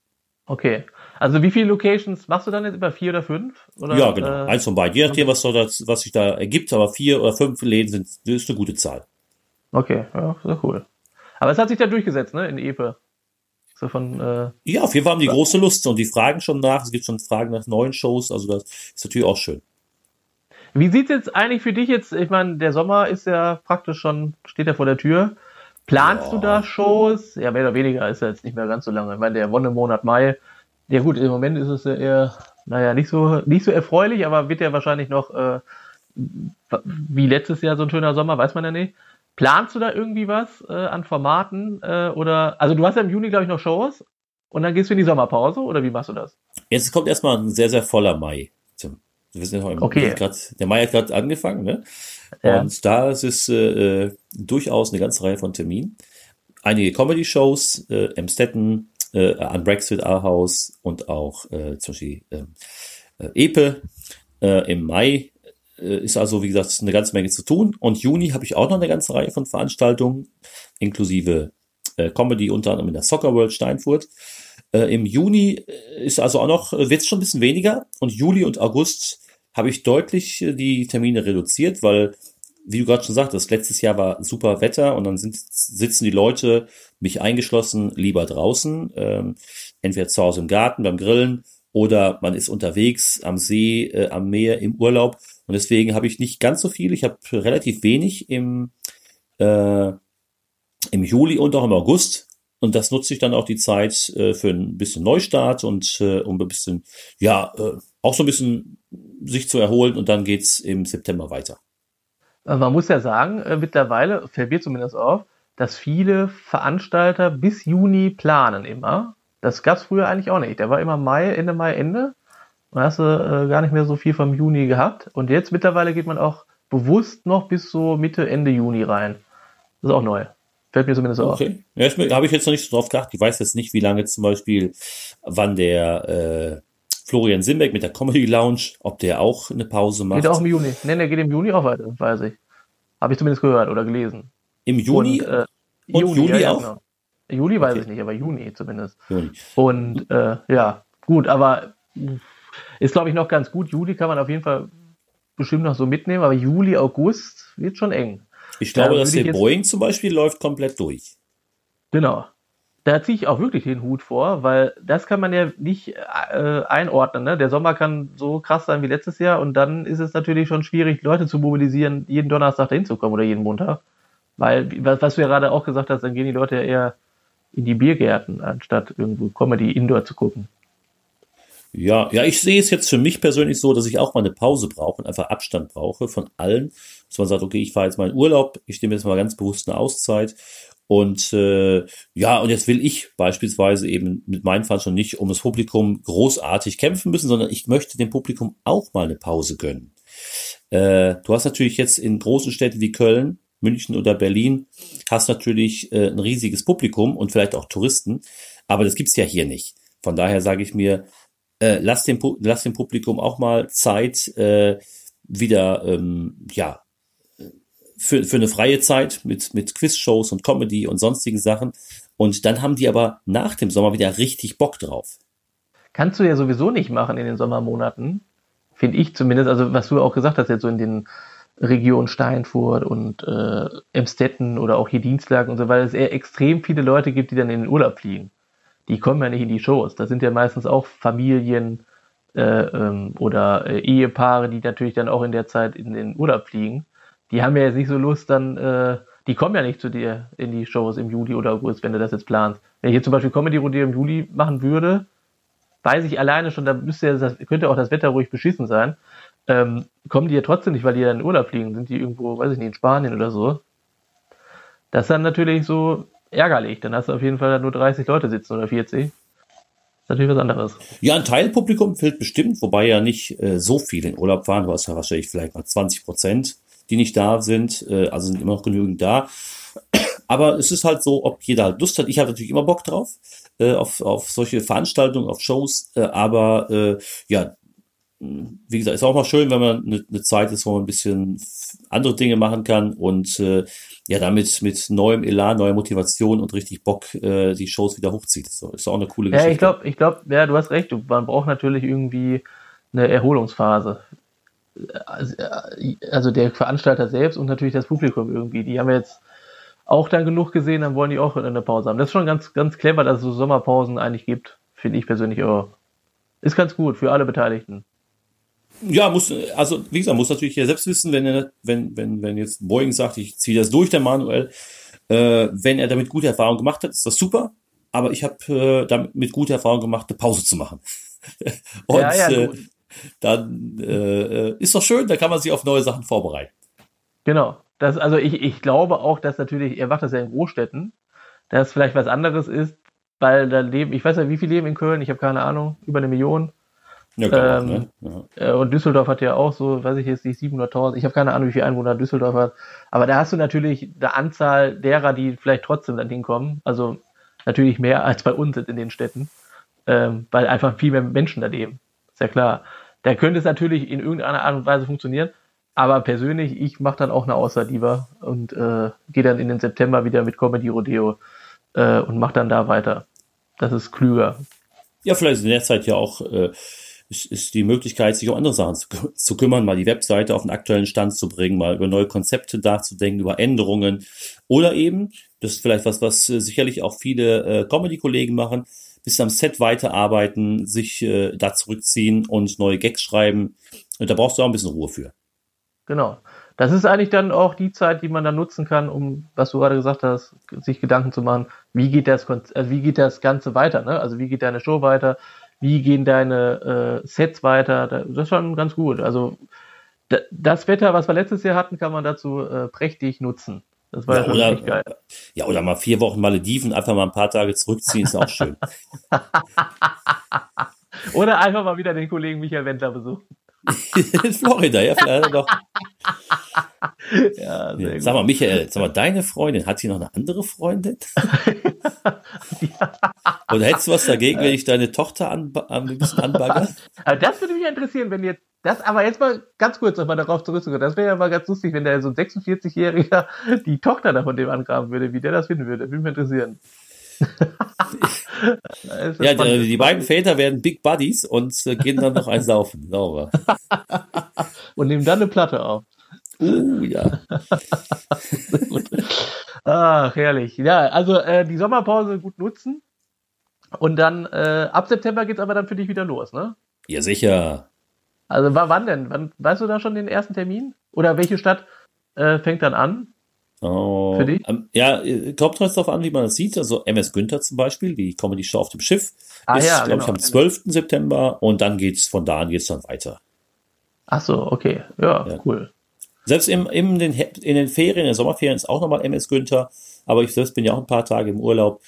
Okay. Also wie viele Locations machst du dann jetzt über vier oder fünf? Oder, ja, genau. Äh, Eins von beiden. Je nachdem, was, das, was sich da ergibt, aber vier oder fünf Läden sind, ist eine gute Zahl. Okay, ja, sehr cool. Aber es hat sich da durchgesetzt, ne, in Epe. So von, äh, ja, auf jeden Fall haben die große Lust und die fragen schon nach. Es gibt schon Fragen nach neuen Shows, also das ist natürlich auch schön. Wie sieht's jetzt eigentlich für dich jetzt? Ich meine, der Sommer ist ja praktisch schon, steht ja vor der Tür. Planst ja. du da Shows? Ja, mehr oder weniger ist ja jetzt nicht mehr ganz so lange. Ich meine, der Wonnemonat Mai ja gut, im Moment ist es ja eher, naja, nicht so, nicht so erfreulich, aber wird ja wahrscheinlich noch äh, wie letztes Jahr so ein schöner Sommer, weiß man ja nicht. Planst du da irgendwie was äh, an Formaten? Äh, oder also du hast ja im Juni, glaube ich, noch Shows und dann gehst du in die Sommerpause oder wie machst du das? Jetzt kommt erstmal ein sehr, sehr voller Mai. Wir sind ja okay. grad, der Mai hat gerade angefangen, ne? Ja. Und da ist es äh, äh, durchaus eine ganze Reihe von Terminen. Einige Comedy-Shows, äh, Emstetten, äh, an Brexit Ahaus und auch äh, zum Beispiel ähm, äh, Epe äh, im Mai äh, ist also, wie gesagt, eine ganze Menge zu tun. Und Juni habe ich auch noch eine ganze Reihe von Veranstaltungen, inklusive äh, Comedy unter anderem in der Soccer World Steinfurt. Äh, Im Juni äh, ist also auch noch, äh, wird es schon ein bisschen weniger. Und Juli und August habe ich deutlich äh, die Termine reduziert, weil wie du gerade schon sagtest, letztes Jahr war super Wetter und dann sind, sitzen die Leute, mich eingeschlossen, lieber draußen, ähm, entweder zu Hause im Garten beim Grillen oder man ist unterwegs am See, äh, am Meer, im Urlaub. Und deswegen habe ich nicht ganz so viel. Ich habe relativ wenig im, äh, im Juli und auch im August. Und das nutze ich dann auch die Zeit äh, für ein bisschen Neustart und äh, um ein bisschen, ja, äh, auch so ein bisschen sich zu erholen. Und dann geht's im September weiter. Also man muss ja sagen, äh, mittlerweile fällt mir zumindest auf, dass viele Veranstalter bis Juni planen immer. Das gab es früher eigentlich auch nicht. Der war immer Mai, Ende Mai, Ende. Und hast du äh, gar nicht mehr so viel vom Juni gehabt. Und jetzt mittlerweile geht man auch bewusst noch bis so Mitte, Ende Juni rein. Das ist auch neu. Fällt mir zumindest okay. auf. Okay. Ja, habe ich jetzt noch nicht so drauf gedacht. Ich weiß jetzt nicht, wie lange zum Beispiel, wann der äh, Florian Simbeck mit der Comedy Lounge, ob der auch eine Pause macht. Geht auch im Juni. Nee, der geht im Juni auch weiter, weiß ich. Habe ich zumindest gehört oder gelesen. Im Juni? Und, äh, und Juni, Juli ja, auch? Genau. Juli weiß okay. ich nicht, aber Juni zumindest. Juni. Und äh, ja, gut, aber ist glaube ich noch ganz gut. Juli kann man auf jeden Fall bestimmt noch so mitnehmen, aber Juli, August wird schon eng. Ich glaube, da dass der Boeing zum Beispiel läuft komplett durch. Genau da ziehe ich auch wirklich den Hut vor, weil das kann man ja nicht äh, einordnen. Ne? Der Sommer kann so krass sein wie letztes Jahr und dann ist es natürlich schon schwierig, Leute zu mobilisieren, jeden Donnerstag dahin zu kommen oder jeden Montag. Weil, was, was du ja gerade auch gesagt hast, dann gehen die Leute ja eher in die Biergärten, anstatt irgendwo Comedy Indoor zu gucken. Ja, ja, ich sehe es jetzt für mich persönlich so, dass ich auch mal eine Pause brauche und einfach Abstand brauche von allen. Dass man sagt, okay, ich fahre jetzt mal in Urlaub, ich nehme jetzt mal ganz bewusst eine Auszeit. Und äh, ja, und jetzt will ich beispielsweise eben mit meinen schon nicht um das Publikum großartig kämpfen müssen, sondern ich möchte dem Publikum auch mal eine Pause gönnen. Äh, du hast natürlich jetzt in großen Städten wie Köln, München oder Berlin, hast natürlich äh, ein riesiges Publikum und vielleicht auch Touristen, aber das gibt's ja hier nicht. Von daher sage ich mir, äh, lass, dem, lass dem Publikum auch mal Zeit, äh, wieder, ähm, ja, für, für eine freie Zeit mit, mit Quizshows und Comedy und sonstigen Sachen. Und dann haben die aber nach dem Sommer wieder richtig Bock drauf. Kannst du ja sowieso nicht machen in den Sommermonaten, finde ich zumindest. Also was du auch gesagt hast, jetzt so in den Regionen Steinfurt und äh, Emstetten oder auch hier Dienstlagen und so, weil es eher extrem viele Leute gibt, die dann in den Urlaub fliegen die kommen ja nicht in die Shows. Das sind ja meistens auch Familien äh, ähm, oder äh, Ehepaare, die natürlich dann auch in der Zeit in den Urlaub fliegen. Die haben ja jetzt nicht so Lust, dann, äh, die kommen ja nicht zu dir in die Shows im Juli oder August, wenn du das jetzt planst. Wenn ich hier zum Beispiel Comedy Rodeo im Juli machen würde, weiß ich alleine schon, da müsste ja das, könnte auch das Wetter ruhig beschissen sein. Ähm, kommen die ja trotzdem nicht, weil die ja in den Urlaub fliegen. Sind die irgendwo, weiß ich nicht, in Spanien oder so. Das ist dann natürlich so, ärgerlich. Dann hast du auf jeden Fall nur 30 Leute sitzen oder 40. Das ist natürlich was anderes. Ja, ein Teilpublikum fehlt bestimmt, wobei ja nicht äh, so viele in Urlaub fahren. Du hast ja wahrscheinlich vielleicht mal 20 Prozent, die nicht da sind. Äh, also sind immer noch genügend da. Aber es ist halt so, ob jeder halt Lust hat. Ich habe natürlich immer Bock drauf, äh, auf, auf solche Veranstaltungen, auf Shows. Äh, aber äh, ja, wie gesagt, ist auch mal schön, wenn man eine, eine Zeit ist, wo man ein bisschen andere Dinge machen kann und äh, ja, damit mit neuem Elan, neuer Motivation und richtig Bock äh, die Shows wieder hochzieht. So, ist auch eine coole Geschichte. Ja, ich glaube, ich glaube, ja, du hast recht. Man braucht natürlich irgendwie eine Erholungsphase. Also, also der Veranstalter selbst und natürlich das Publikum irgendwie. Die haben jetzt auch dann genug gesehen, dann wollen die auch eine Pause haben. Das ist schon ganz, ganz clever, dass es so Sommerpausen eigentlich gibt. Finde ich persönlich auch. Ist ganz gut für alle Beteiligten. Ja, muss, also wie gesagt, muss natürlich ja selbst wissen, wenn er, wenn, wenn, wenn jetzt Boeing sagt, ich ziehe das durch, der Manuel, äh, wenn er damit gute Erfahrungen gemacht hat, ist das super. Aber ich habe äh, damit mit guter Erfahrung gemacht, eine Pause zu machen. Und ja, ja, äh, dann äh, ist doch schön, da kann man sich auf neue Sachen vorbereiten. Genau. Das, also ich, ich glaube auch, dass natürlich, er macht das ja in Großstädten, dass vielleicht was anderes ist, weil da leben, ich weiß ja, wie viele leben in Köln, ich habe keine Ahnung, über eine Million. Ja, ähm, ne? ja. Äh, und Düsseldorf hat ja auch so, weiß ich jetzt nicht, 700.000. Ich habe keine Ahnung, wie viele Einwohner Düsseldorf hat. Aber da hast du natürlich eine Anzahl derer, die vielleicht trotzdem dann hinkommen. Also natürlich mehr als bei uns in den Städten, ähm, weil einfach viel mehr Menschen da leben. Ist ja klar. Da könnte es natürlich in irgendeiner Art und Weise funktionieren. Aber persönlich, ich mache dann auch eine Auszeit lieber und äh, gehe dann in den September wieder mit Comedy Rodeo äh, und mache dann da weiter. Das ist klüger. Ja, vielleicht in der Zeit ja auch äh, ist, ist die Möglichkeit, sich um andere Sachen zu, zu kümmern, mal die Webseite auf den aktuellen Stand zu bringen, mal über neue Konzepte nachzudenken, über Änderungen oder eben, das ist vielleicht was, was äh, sicherlich auch viele äh, Comedy-Kollegen machen, bis am Set weiterarbeiten, sich äh, da zurückziehen und neue Gags schreiben. Und da brauchst du auch ein bisschen Ruhe für. Genau. Das ist eigentlich dann auch die Zeit, die man dann nutzen kann, um, was du gerade gesagt hast, sich Gedanken zu machen, wie geht das, also wie geht das Ganze weiter, ne? Also wie geht deine Show weiter? Wie gehen deine äh, Sets weiter. Das ist schon ganz gut. Also das Wetter, was wir letztes Jahr hatten, kann man dazu äh, prächtig nutzen. Das war ja, oder, geil. Ja, oder mal vier Wochen Malediven, einfach mal ein paar Tage zurückziehen, ist auch schön. oder einfach mal wieder den Kollegen Michael Wendler besuchen. In Florida, ja, vielleicht doch. ja, sehr ja. Sag mal, Michael, sag mal, deine Freundin, hat sie noch eine andere Freundin? ja. Oder hättest du was dagegen, wenn ich deine Tochter an, an, ein bisschen anbagger? Also das würde mich interessieren, wenn jetzt, das, aber jetzt mal ganz kurz nochmal darauf zurückzukommen. Das wäre ja mal ganz lustig, wenn der so ein 46-Jähriger die Tochter da von dem angraben würde, wie der das finden würde. Würde mich interessieren. ja, die, die, beiden Väter werden Big Buddies und äh, gehen dann noch eins saufen. Sauber. und nehmen dann eine Platte auf. Uh, ja. Ach, herrlich. Ja, also äh, die Sommerpause gut nutzen. Und dann äh, ab September geht's aber dann für dich wieder los, ne? Ja, sicher. Also wann denn? Wann, weißt du da schon den ersten Termin? Oder welche Stadt äh, fängt dann an? Oh, Für dich? Ähm, ja, kommt jetzt darauf an, wie man das sieht. Also MS Günther zum Beispiel, die Comedy Show auf dem Schiff, ah, ist, ja, glaube genau. ich, am 12. September und dann geht's von da an geht's dann weiter. Ach so, okay. Ja, ja. cool. Selbst im, im den, in den Ferien, in den Sommerferien ist auch nochmal MS Günther, aber ich selbst bin ja auch ein paar Tage im Urlaub.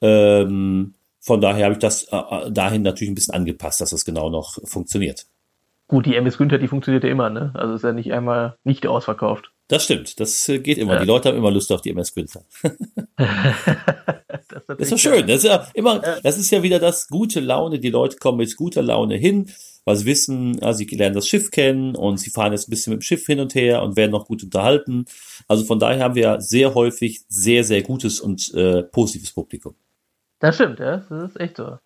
Ähm, von daher habe ich das äh, äh dahin natürlich ein bisschen angepasst, dass das genau noch funktioniert. Gut, die MS Günther, die funktioniert ja immer, ne? Also ist ja nicht einmal nicht ausverkauft. Das stimmt, das äh, geht immer. Ja. Die Leute haben immer Lust auf die MS Günther. das, ist das ist schön. Das ist ja immer, das ist ja wieder das gute Laune. Die Leute kommen mit guter Laune hin, weil sie wissen, ja, sie lernen das Schiff kennen und sie fahren jetzt ein bisschen mit dem Schiff hin und her und werden noch gut unterhalten. Also von daher haben wir sehr häufig sehr, sehr gutes und äh, positives Publikum. Das stimmt, ja, das ist echt so.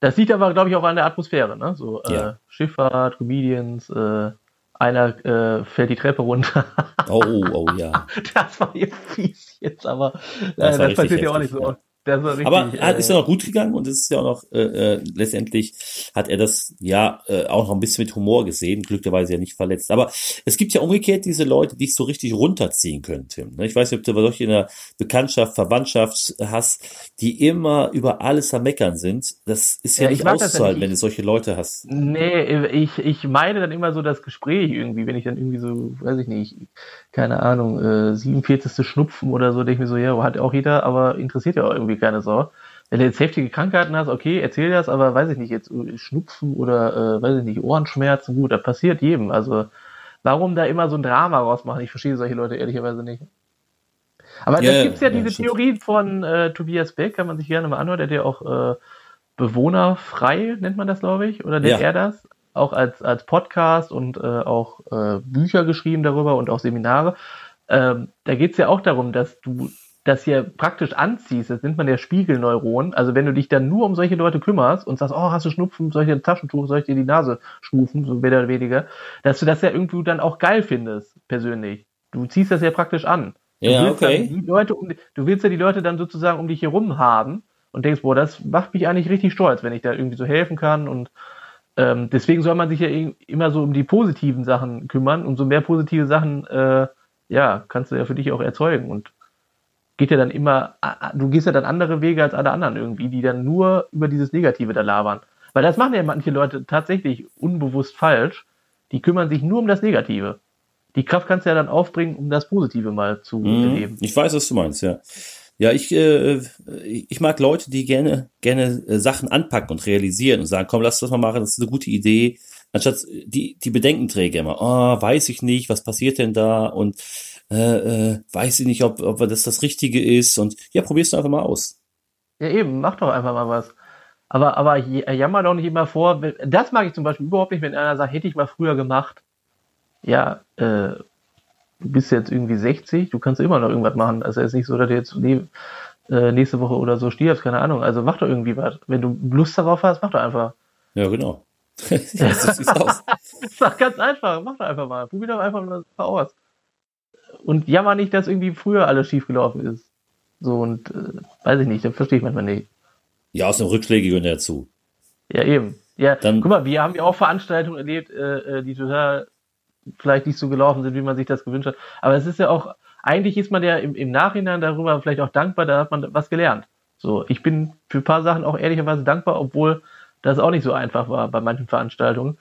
Das liegt aber, glaube ich, auch an der Atmosphäre, ne? So äh, ja. Schifffahrt, Comedians, äh, einer äh, fällt die Treppe runter. oh, oh, ja. Das war jetzt fies jetzt, aber äh, das, das passiert ja auch nicht so oft. Richtig, aber äh, ist ja noch gut gegangen und es ist ja auch noch, äh, äh, letztendlich hat er das ja äh, auch noch ein bisschen mit Humor gesehen, glücklicherweise ja nicht verletzt. Aber es gibt ja umgekehrt diese Leute, die es so richtig runterziehen können, Tim. Ne? Ich weiß nicht, ob du solche in der Bekanntschaft, Verwandtschaft hast, die immer über alles am Meckern sind. Das ist ja, ja nicht auszuhalten, wenn du solche Leute hast. Nee, ich, ich meine dann immer so das Gespräch irgendwie, wenn ich dann irgendwie so, weiß ich nicht, keine Ahnung, äh, 47. Schnupfen oder so, denke ich mir so, ja, hat auch jeder, aber interessiert ja auch irgendwie keine Sau. Wenn du jetzt heftige Krankheiten hast, okay, erzähl das, aber weiß ich nicht, jetzt äh, Schnupfen oder, äh, weiß ich nicht, Ohrenschmerzen, gut, das passiert jedem. Also, warum da immer so ein Drama rausmachen? Ich verstehe solche Leute ehrlicherweise nicht. Aber yeah, da gibt's ja, ja diese Theorie von äh, Tobias Beck, kann man sich gerne mal anhören, der hat ja auch äh, bewohnerfrei, nennt man das, glaube ich, oder nennt ja. er das? Auch als, als Podcast und äh, auch äh, Bücher geschrieben darüber und auch Seminare. Ähm, da geht's ja auch darum, dass du das hier praktisch anziehst, das nennt man ja Spiegelneuron. Also wenn du dich dann nur um solche Leute kümmerst und sagst, oh, hast du Schnupfen, ein Taschentuch, soll ich dir die Nase schnufen, so mehr oder weniger, dass du das ja irgendwie dann auch geil findest, persönlich. Du ziehst das ja praktisch an. Du ja, okay. Die Leute um, du willst ja die Leute dann sozusagen um dich herum haben und denkst, boah, das macht mich eigentlich richtig stolz, wenn ich da irgendwie so helfen kann und ähm, deswegen soll man sich ja immer so um die positiven Sachen kümmern und so mehr positive Sachen, äh, ja, kannst du ja für dich auch erzeugen und geht ja dann immer, du gehst ja dann andere Wege als alle anderen irgendwie, die dann nur über dieses Negative da labern. Weil das machen ja manche Leute tatsächlich unbewusst falsch. Die kümmern sich nur um das Negative. Die Kraft kannst du ja dann aufbringen, um das Positive mal zu mhm. erleben. Ich weiß, was du meinst, ja. Ja, ich, äh, ich mag Leute, die gerne, gerne äh, Sachen anpacken und realisieren und sagen, komm, lass das mal machen, das ist eine gute Idee. Anstatt die, die Bedenkenträger immer, oh, weiß ich nicht, was passiert denn da? Und äh, äh, weiß ich nicht, ob, ob das das Richtige ist. Und ja, probierst du einfach mal aus. Ja, eben, mach doch einfach mal was. Aber, aber jammer doch nicht immer vor. Das mag ich zum Beispiel überhaupt nicht, wenn einer sagt, hätte ich mal früher gemacht. Ja, äh, du bist jetzt irgendwie 60, du kannst immer noch irgendwas machen. Also es ist nicht so, dass du jetzt äh, nächste Woche oder so stirbst, keine Ahnung. Also mach doch irgendwie was. Wenn du Lust darauf hast, mach doch einfach. Ja, genau. ja, das das ist doch ganz einfach. Mach doch einfach mal. Probier doch einfach mal aus und jammer nicht, dass irgendwie früher alles schiefgelaufen ist. So und äh, weiß ich nicht, das verstehe ich manchmal nicht. Ja, aus dem Rückschläge gehören dazu. Ja, eben. Ja, Dann, guck mal, wir haben ja auch Veranstaltungen erlebt, äh, äh, die total vielleicht nicht so gelaufen sind, wie man sich das gewünscht hat. Aber es ist ja auch, eigentlich ist man ja im, im Nachhinein darüber vielleicht auch dankbar, da hat man was gelernt. So, ich bin für ein paar Sachen auch ehrlicherweise dankbar, obwohl das auch nicht so einfach war bei manchen Veranstaltungen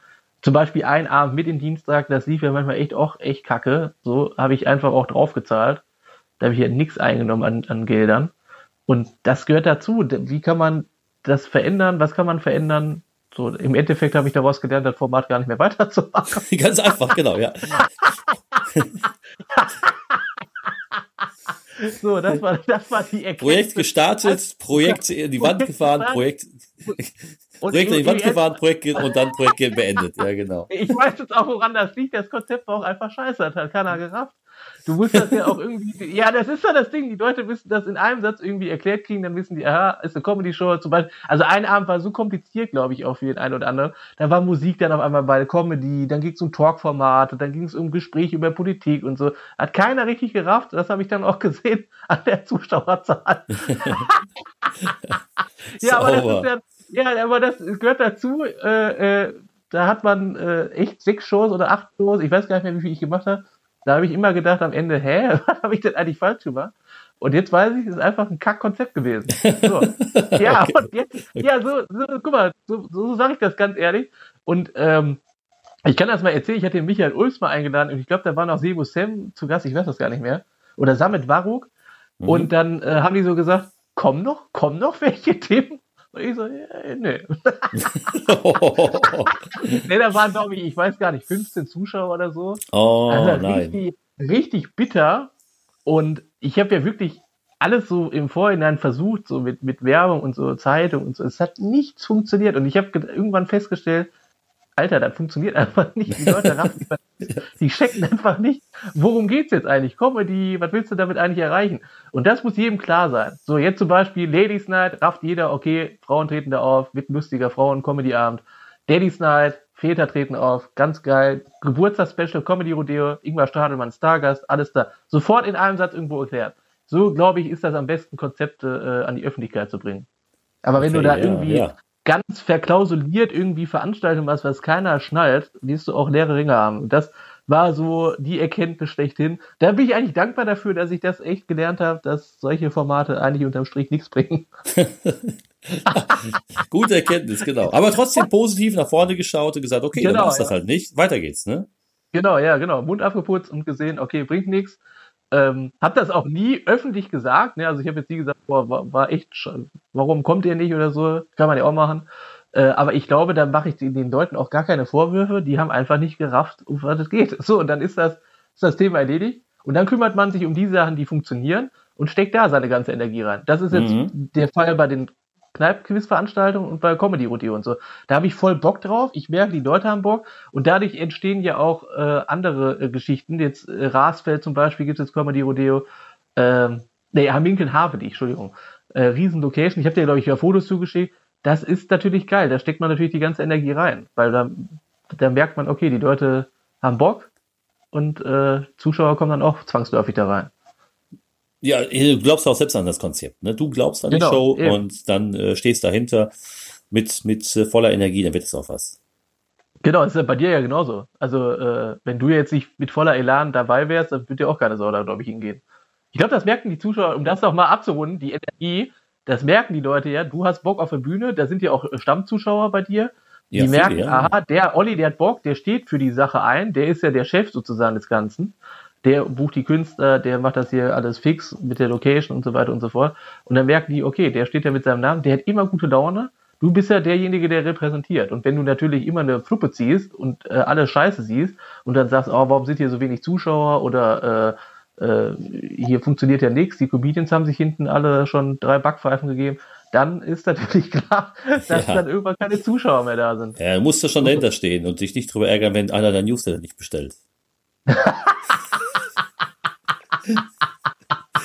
zum Beispiel ein Abend mit dem Dienstag, das lief ja manchmal echt auch echt kacke. So habe ich einfach auch draufgezahlt. Da habe ich ja nichts eingenommen an, an Geldern. Und das gehört dazu. Wie kann man das verändern? Was kann man verändern? So, im Endeffekt habe ich daraus gelernt, das Format gar nicht mehr weiterzumachen. Ganz einfach, genau, ja. so, das war, das war die Erkenntnis. Projekt gestartet, Projekt in die Wand gefahren, Projekt. Und Projekt in die Wand gefahren, Projekt und dann Projekt beendet. Ja, genau. Ich weiß jetzt auch, woran das liegt. Das Konzept war auch einfach scheiße. Das hat keiner gerafft. Du musst das ja auch irgendwie, ja, das ist ja das Ding. Die Leute müssen das in einem Satz irgendwie erklärt kriegen, dann wissen die, aha, ist eine Comedy-Show zum Beispiel. Also ein Abend war so kompliziert, glaube ich, auch für den einen oder anderen. Da war Musik dann auf einmal bei der Comedy, dann ging es um Talkformate, dann ging es um Gespräche über Politik und so. Hat keiner richtig gerafft. Das habe ich dann auch gesehen an der Zuschauerzahl. ja, aber das ist ja, ja, aber das gehört dazu. Äh, äh, da hat man äh, echt sechs Shows oder acht Shows, ich weiß gar nicht mehr, wie viel ich gemacht habe. Da habe ich immer gedacht am Ende, hä, was habe ich denn eigentlich falsch gemacht? Und jetzt weiß ich, es ist einfach ein Kack-Konzept gewesen. So. Ja, okay. und jetzt, ja, so, so, guck mal, so, so sage ich das ganz ehrlich. Und ähm, ich kann das mal erzählen, ich hatte den Michael Ulfs mal eingeladen und ich glaube, da war noch Sebo Sam zu Gast, ich weiß das gar nicht mehr. Oder Samet Waruk. Mhm. Und dann äh, haben die so gesagt, komm noch, komm noch welche Themen. Und ich so, ja, nee. nee, da waren, glaube ich, ich weiß gar nicht, 15 Zuschauer oder so. Oh, also nein. Richtig, richtig bitter. Und ich habe ja wirklich alles so im Vorhinein versucht, so mit, mit Werbung und so Zeitung und so. Es hat nichts funktioniert. Und ich habe irgendwann festgestellt, Alter, das funktioniert einfach nicht. Die Leute raffen, die checken einfach nicht, worum geht's jetzt eigentlich? Comedy, was willst du damit eigentlich erreichen? Und das muss jedem klar sein. So, jetzt zum Beispiel Ladies Night, rafft jeder, okay, Frauen treten da auf, wird ein lustiger Frauen-Comedy-Abend. Daddy's Night, Väter treten auf, ganz geil. Geburtstagsspecial, Comedy-Rodeo, Ingmar Stadelmann, Stargast, alles da. Sofort in einem Satz irgendwo erklärt. So, glaube ich, ist das am besten, Konzepte äh, an die Öffentlichkeit zu bringen. Aber wenn okay, du da ja, irgendwie ja ganz verklausuliert irgendwie Veranstaltung was, was keiner schnallt, wirst du auch leere Ringe haben. Und das war so die Erkenntnis schlechthin. Da bin ich eigentlich dankbar dafür, dass ich das echt gelernt habe, dass solche Formate eigentlich unterm Strich nichts bringen. Gute Erkenntnis, genau. Aber trotzdem positiv nach vorne geschaut und gesagt, okay, genau, dann machst ja. das halt nicht. Weiter geht's, ne? Genau, ja, genau. Mund abgeputzt und gesehen, okay, bringt nichts. Ähm, hab das auch nie öffentlich gesagt. Ne? Also ich habe jetzt nie gesagt, boah, war, war echt, warum kommt ihr nicht oder so? Kann man ja auch machen. Äh, aber ich glaube, da mache ich den Leuten auch gar keine Vorwürfe. Die haben einfach nicht gerafft, um was es geht. So, und dann ist das, ist das Thema erledigt. Und dann kümmert man sich um die Sachen, die funktionieren und steckt da seine ganze Energie rein. Das ist jetzt mhm. der Fall bei den Kneipenquiz-Veranstaltungen und bei Comedy-Rodeo und so. Da habe ich voll Bock drauf. Ich merke, die Leute haben Bock. Und dadurch entstehen ja auch äh, andere äh, Geschichten. Jetzt äh, Rasfeld zum Beispiel gibt es Comedy-Rodeo. Ähm, nee, Haminkeln Haveli, Entschuldigung. Äh, Riesen-Location. Ich habe dir, glaube ich, ja Fotos zugeschickt. Das ist natürlich geil. Da steckt man natürlich die ganze Energie rein. Weil da, da merkt man, okay, die Leute haben Bock und äh, Zuschauer kommen dann auch zwangsläufig da rein. Ja, du glaubst auch selbst an das Konzept. Ne? Du glaubst an genau, die Show eben. und dann äh, stehst dahinter mit, mit äh, voller Energie, dann wird es auch was. Genau, das ist ja bei dir ja genauso. Also, äh, wenn du jetzt nicht mit voller Elan dabei wärst, dann würde dir auch keine Sau da, glaube ich, hingehen. Ich glaube, das merken die Zuschauer, um das auch mal abzurunden, die Energie, das merken die Leute ja. Du hast Bock auf der Bühne, da sind ja auch Stammzuschauer bei dir. Die ja, merken, aha, der Olli, der hat Bock, der steht für die Sache ein, der ist ja der Chef sozusagen des Ganzen der bucht die Künstler, der macht das hier alles fix mit der Location und so weiter und so fort. Und dann merken die, okay, der steht ja mit seinem Namen, der hat immer gute Laune. Du bist ja derjenige, der repräsentiert. Und wenn du natürlich immer eine Fluppe ziehst und äh, alles Scheiße siehst und dann sagst, oh, warum sind hier so wenig Zuschauer oder äh, äh, hier funktioniert ja nichts, die Comedians haben sich hinten alle schon drei Backpfeifen gegeben, dann ist natürlich klar, dass ja. dann irgendwann keine Zuschauer mehr da sind. Ja, musst du schon dahinter stehen und dich nicht drüber ärgern, wenn einer dein Newsletter nicht bestellt.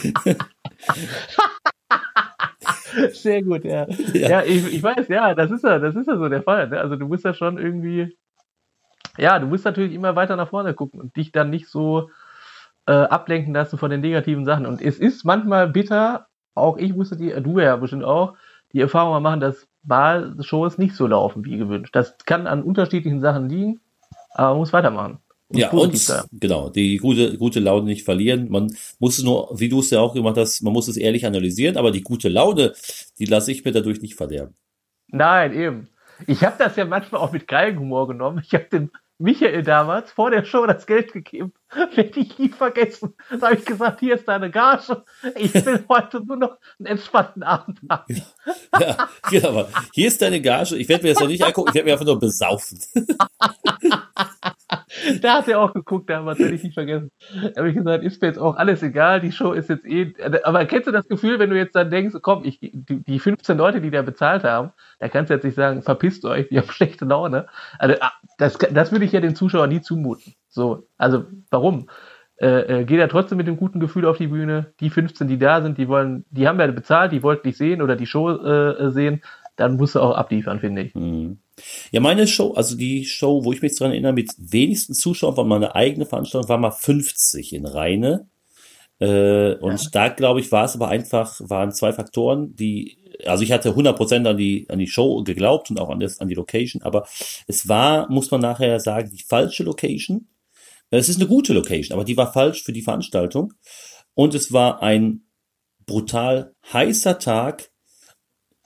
Sehr gut, ja. Ja, ja ich, ich, weiß, ja, das ist ja, das ist ja so der Fall. Ne? Also du musst ja schon irgendwie, ja, du musst natürlich immer weiter nach vorne gucken und dich dann nicht so äh, ablenken lassen von den negativen Sachen. Und es ist manchmal bitter, auch ich musste die, du ja bestimmt auch, die Erfahrung mal machen, dass Wahlshows nicht so laufen wie gewünscht. Das kann an unterschiedlichen Sachen liegen, aber man muss weitermachen. Ja, und sein. genau, die gute, gute Laune nicht verlieren. Man muss es nur, wie du es ja auch gemacht hast, man muss es ehrlich analysieren, aber die gute Laune, die lasse ich mir dadurch nicht verderben. Nein, eben. Ich habe das ja manchmal auch mit Geigenhumor genommen. Ich habe den Michael damals vor der Show das Geld gegeben. Werde ich nie vergessen. Da habe ich gesagt, hier ist deine Gage. Ich will heute nur noch einen entspannten Abend haben. Ja, ja aber hier ist deine Gage. Ich werde mir das noch nicht angucken, ich werde mir einfach nur besaufen. da hat er auch geguckt damals, werde ich nicht vergessen. Da habe ich gesagt, ist mir jetzt auch alles egal, die Show ist jetzt eh. Aber kennst du das Gefühl, wenn du jetzt dann denkst, komm, ich, die, die 15 Leute, die da bezahlt haben, da kannst du jetzt nicht sagen, verpisst euch, die haben schlechte Laune. Also, ah, das, das würde ich ja den Zuschauern nie zumuten. So, also warum? Äh, äh, geht er trotzdem mit dem guten Gefühl auf die Bühne. Die 15, die da sind, die wollen, die haben ja bezahlt, die wollten dich sehen oder die Show äh, sehen. Dann musst du auch abliefern, finde ich. Mhm. Ja, meine Show, also die Show, wo ich mich dran erinnere, mit wenigsten Zuschauern war meine eigene Veranstaltung, war mal 50 in Rheine. Äh, und ja. da, glaube ich, war es aber einfach, waren zwei Faktoren, die, also ich hatte 100% an die, an die Show geglaubt und auch an, das, an die Location, aber es war, muss man nachher sagen, die falsche Location Es ist eine gute Location, aber die war falsch für die Veranstaltung. Und es war ein brutal heißer Tag.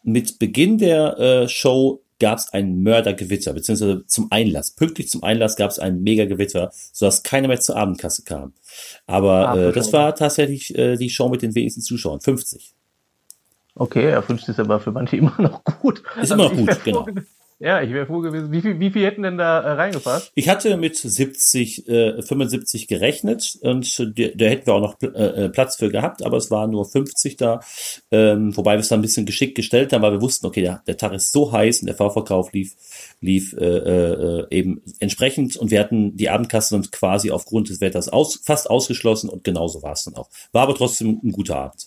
Mit Beginn der äh, Show gab es ein Mördergewitter, beziehungsweise zum Einlass. Pünktlich zum Einlass gab es ein Mega-Gewitter, sodass keiner mehr zur Abendkasse kam. Aber ah, äh, das war tatsächlich äh, die Show mit den wenigsten Zuschauern, 50. Okay, ja, 50 ist aber für manche immer noch gut. Ist immer noch gut, genau. Ja, ich wäre froh gewesen. Wie viel, wie viel hätten denn da äh, reingepasst? Ich hatte mit 70, äh, 75 gerechnet und da hätten wir auch noch äh, äh, Platz für gehabt, aber es waren nur 50 da, ähm, wobei wir es dann ein bisschen geschickt gestellt haben, weil wir wussten, okay, der, der Tag ist so heiß und der Vorverkauf lief, lief äh, äh, eben entsprechend und wir hatten die Abendkasse dann quasi aufgrund des Wetters aus, fast ausgeschlossen und genauso war es dann auch. War aber trotzdem ein guter Abend.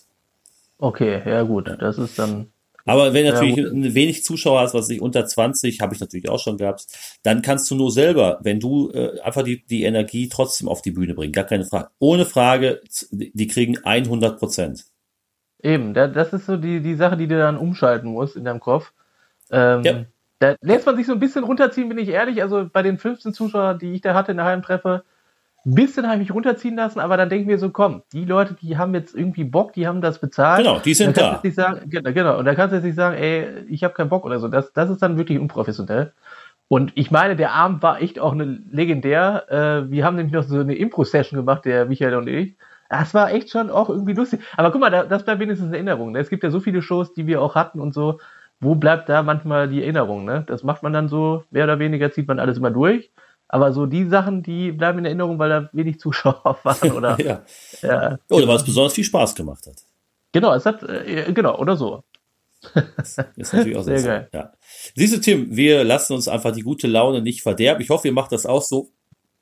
Okay, ja gut, das ist dann aber wenn natürlich ja, wenig Zuschauer hast, was ich unter 20, habe ich natürlich auch schon gehabt, dann kannst du nur selber, wenn du äh, einfach die, die Energie trotzdem auf die Bühne bringen, gar keine Frage. Ohne Frage, die kriegen 100 Prozent. Eben, das ist so die, die Sache, die du dann umschalten musst in deinem Kopf. Ähm, ja. Da lässt man sich so ein bisschen runterziehen, bin ich ehrlich. Also bei den 15 Zuschauern, die ich da hatte in der Heimtreffe, ein bisschen habe ich mich runterziehen lassen, aber dann denken wir so, komm, die Leute, die haben jetzt irgendwie Bock, die haben das bezahlt. Genau, die sind da. Sagen, genau, und da kannst du jetzt nicht sagen, ey, ich habe keinen Bock oder so. Das, das ist dann wirklich unprofessionell. Und ich meine, der Abend war echt auch eine legendär. Äh, wir haben nämlich noch so eine Impro-Session gemacht, der Michael und ich. Das war echt schon auch irgendwie lustig. Aber guck mal, das bleibt wenigstens in Erinnerung. Ne? Es gibt ja so viele Shows, die wir auch hatten und so. Wo bleibt da manchmal die Erinnerung? Ne? Das macht man dann so, mehr oder weniger zieht man alles immer durch. Aber so die Sachen, die bleiben in Erinnerung, weil da wenig Zuschauer waren oder. ja. ja. Oder weil es besonders viel Spaß gemacht hat. Genau, es hat, äh, genau, oder so. Das ist natürlich auch sehr, sehr geil. Ja. Siehst du, Tim, wir lassen uns einfach die gute Laune nicht verderben. Ich hoffe, ihr macht das auch so.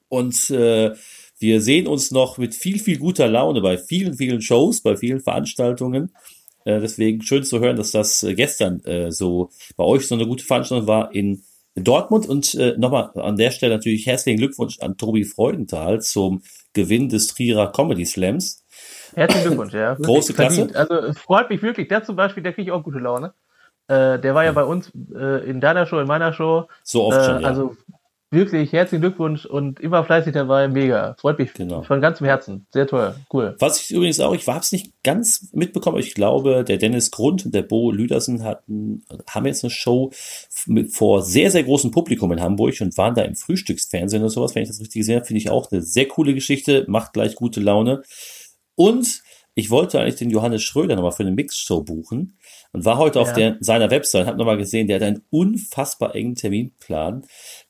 Und äh, wir sehen uns noch mit viel, viel guter Laune bei vielen, vielen Shows, bei vielen Veranstaltungen. Äh, deswegen schön zu hören, dass das äh, gestern äh, so bei euch so eine gute Veranstaltung war in Dortmund und äh, nochmal an der Stelle natürlich herzlichen Glückwunsch an Tobi Freudenthal zum Gewinn des Trierer Comedy Slams. Herzlichen Glückwunsch, ja. Große Klasse. Also es freut mich wirklich. Der zum Beispiel, der kriege ich auch gute Laune. Äh, der war ja bei uns äh, in deiner Show, in meiner Show. So oft schon, ja. Also wirklich herzlichen Glückwunsch und immer fleißig dabei, mega. Freut mich genau. von ganzem Herzen. Sehr toll, cool. Was ich übrigens auch, ich habe es nicht ganz mitbekommen, ich glaube, der Dennis Grund und der Bo Lüdersen hatten, haben jetzt eine Show mit, vor sehr, sehr großem Publikum in Hamburg und waren da im Frühstücksfernsehen oder sowas, wenn ich das richtig gesehen habe, finde ich auch eine sehr coole Geschichte, macht gleich gute Laune. Und ich wollte eigentlich den Johannes Schröder nochmal für eine Mixshow buchen und war heute ja. auf der, seiner Website, habe nochmal gesehen, der hat einen unfassbar engen Terminplan.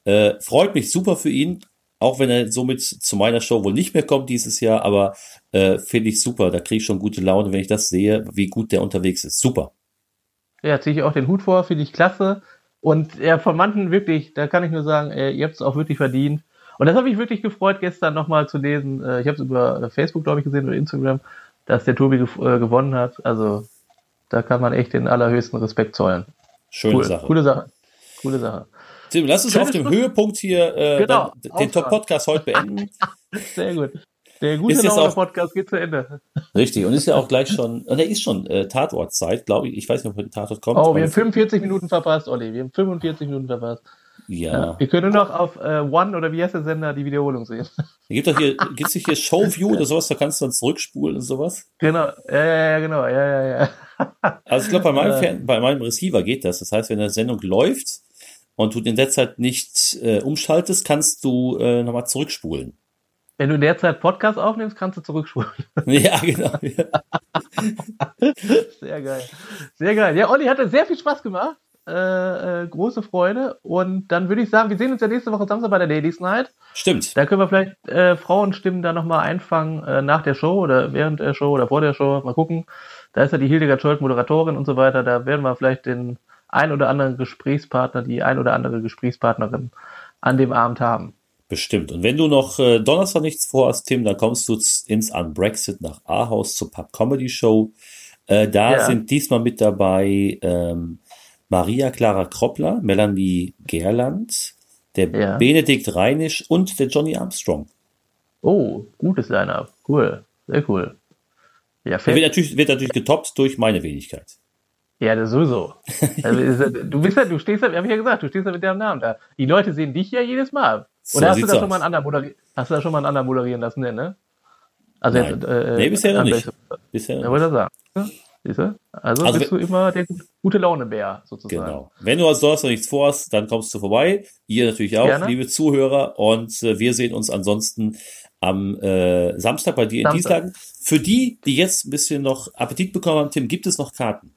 Äh, freut mich super für ihn, auch wenn er somit zu meiner Show wohl nicht mehr kommt dieses Jahr, aber äh, finde ich super. Da kriege ich schon gute Laune, wenn ich das sehe, wie gut der unterwegs ist. Super. Ja, ziehe ich auch den Hut vor, finde ich klasse. Und ja, von manchen wirklich, da kann ich nur sagen, ey, ihr habt es auch wirklich verdient. Und das habe ich wirklich gefreut, gestern nochmal zu lesen. Äh, ich habe es über Facebook, glaube ich, gesehen oder Instagram dass der Tobi gew äh, gewonnen hat. Also da kann man echt den allerhöchsten Respekt zollen. Schöne cool. Sache. Coole Sache. Coole Sache. Tim, lass uns Schöne auf dem Stunde. Höhepunkt hier äh, genau, den Top-Podcast heute beenden. Sehr gut. Der gute ist auch, Podcast geht zu Ende. Richtig, und ist ja auch gleich schon, und er ist schon äh, Tatortzeit, glaube ich. Ich weiß nicht, ob der Tatort kommt. Oh, wir haben 45 Minuten verpasst, Olli. Wir haben 45 Minuten verpasst. Ja. ja. Wir können nur noch auf äh, One oder wie heißt der Sender die Wiederholung sehen. Gibt doch hier, gibt's hier Showview oder sowas, da kannst du dann zurückspulen und sowas? Genau, ja, ja, ja, genau, ja, ja, ja. Also ich glaube, bei meinem, Fern bei meinem Receiver geht das. Das heißt, wenn eine Sendung läuft und du in der Zeit nicht äh, umschaltest, kannst du äh, nochmal zurückspulen. Wenn du in der Zeit Podcast aufnimmst, kannst du zurückspulen. Ja, genau. Sehr geil. Sehr geil. Ja, Olli hatte sehr viel Spaß gemacht. Äh, äh, große Freude. Und dann würde ich sagen, wir sehen uns ja nächste Woche Samstag bei der Ladies Night. Stimmt. Da können wir vielleicht äh, Frauenstimmen da nochmal einfangen äh, nach der Show oder während der Show oder vor der Show. Mal gucken. Da ist ja die Hildegard Scholt Moderatorin und so weiter. Da werden wir vielleicht den ein oder anderen Gesprächspartner, die ein oder andere Gesprächspartnerin an dem Abend haben. Bestimmt. Und wenn du noch äh, Donnerstag nichts vorhast, Tim, dann kommst du ins Unbrexit nach Ahaus zur Pub Comedy Show. Äh, da ja. sind diesmal mit dabei ähm, Maria Clara Kroppler, Melanie Gerland, der ja. Benedikt Reinisch und der Johnny Armstrong. Oh, gutes Line-Up. Cool. Sehr cool. Ja, wird natürlich, wird natürlich getoppt durch meine Wenigkeit. Ja, das sowieso. Also, du bist ja, du stehst ja, hab ich ja gesagt, du stehst ja mit deinem Namen da. Die Leute sehen dich ja jedes Mal. So Oder hast du, da schon mal einen anderen moderieren, hast du da schon mal einen anderen moderieren lassen, ne? Also Nein. Jetzt, äh, nee, bisher noch nicht. Bisher noch nicht. sagen. Siehst du? Also, also bist du immer der gute Laune-Bär, sozusagen. Genau. Wenn du als Donnerstag nichts vorhast, dann kommst du vorbei. Ihr natürlich auch, Gerne. liebe Zuhörer. Und äh, wir sehen uns ansonsten am äh, Samstag bei dir in Dienstlagen. Für die, die jetzt ein bisschen noch Appetit bekommen haben, Tim, gibt es noch Karten?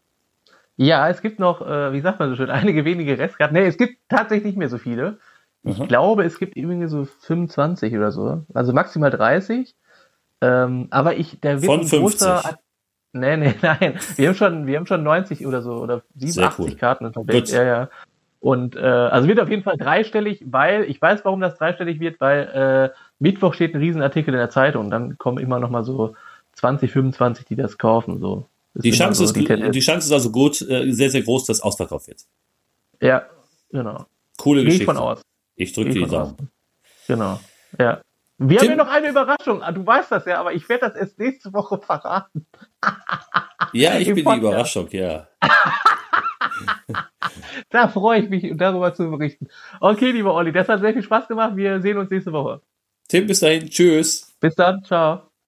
Ja, es gibt noch, äh, wie sagt man so schön, einige wenige Restkarten. Nee, es gibt tatsächlich nicht mehr so viele. Ich mhm. glaube, es gibt irgendwie so 25 oder so. Also maximal 30. Ähm, aber ich, der wird Von ein 50. Nee, nee, nein. Wir haben schon, wir haben schon 90 oder so oder 87 cool. Karten unterwegs. Ja, ja. Und äh, also wird auf jeden Fall dreistellig, weil ich weiß, warum das dreistellig wird, weil äh, Mittwoch steht ein Riesenartikel in der Zeitung. Dann kommen immer noch mal so 20, 25, die das kaufen. So. Das die Chance, so, ist, die, die, Chance ist also gut, äh, sehr, sehr groß, dass Ausverkauf wird. Ja, genau. Coole Geh Geschichte. Ich von aus. Ich drücke die Daumen. Genau. Ja. Wir Tim, haben ja noch eine Überraschung. Ah, du weißt das ja, aber ich werde das erst nächste Woche verraten. ja, ich bin Podcast. die Überraschung, ja. da freue ich mich, darüber zu berichten. Okay, lieber Olli, das hat sehr viel Spaß gemacht. Wir sehen uns nächste Woche. Tim, bis dahin. Tschüss. Bis dann. Ciao.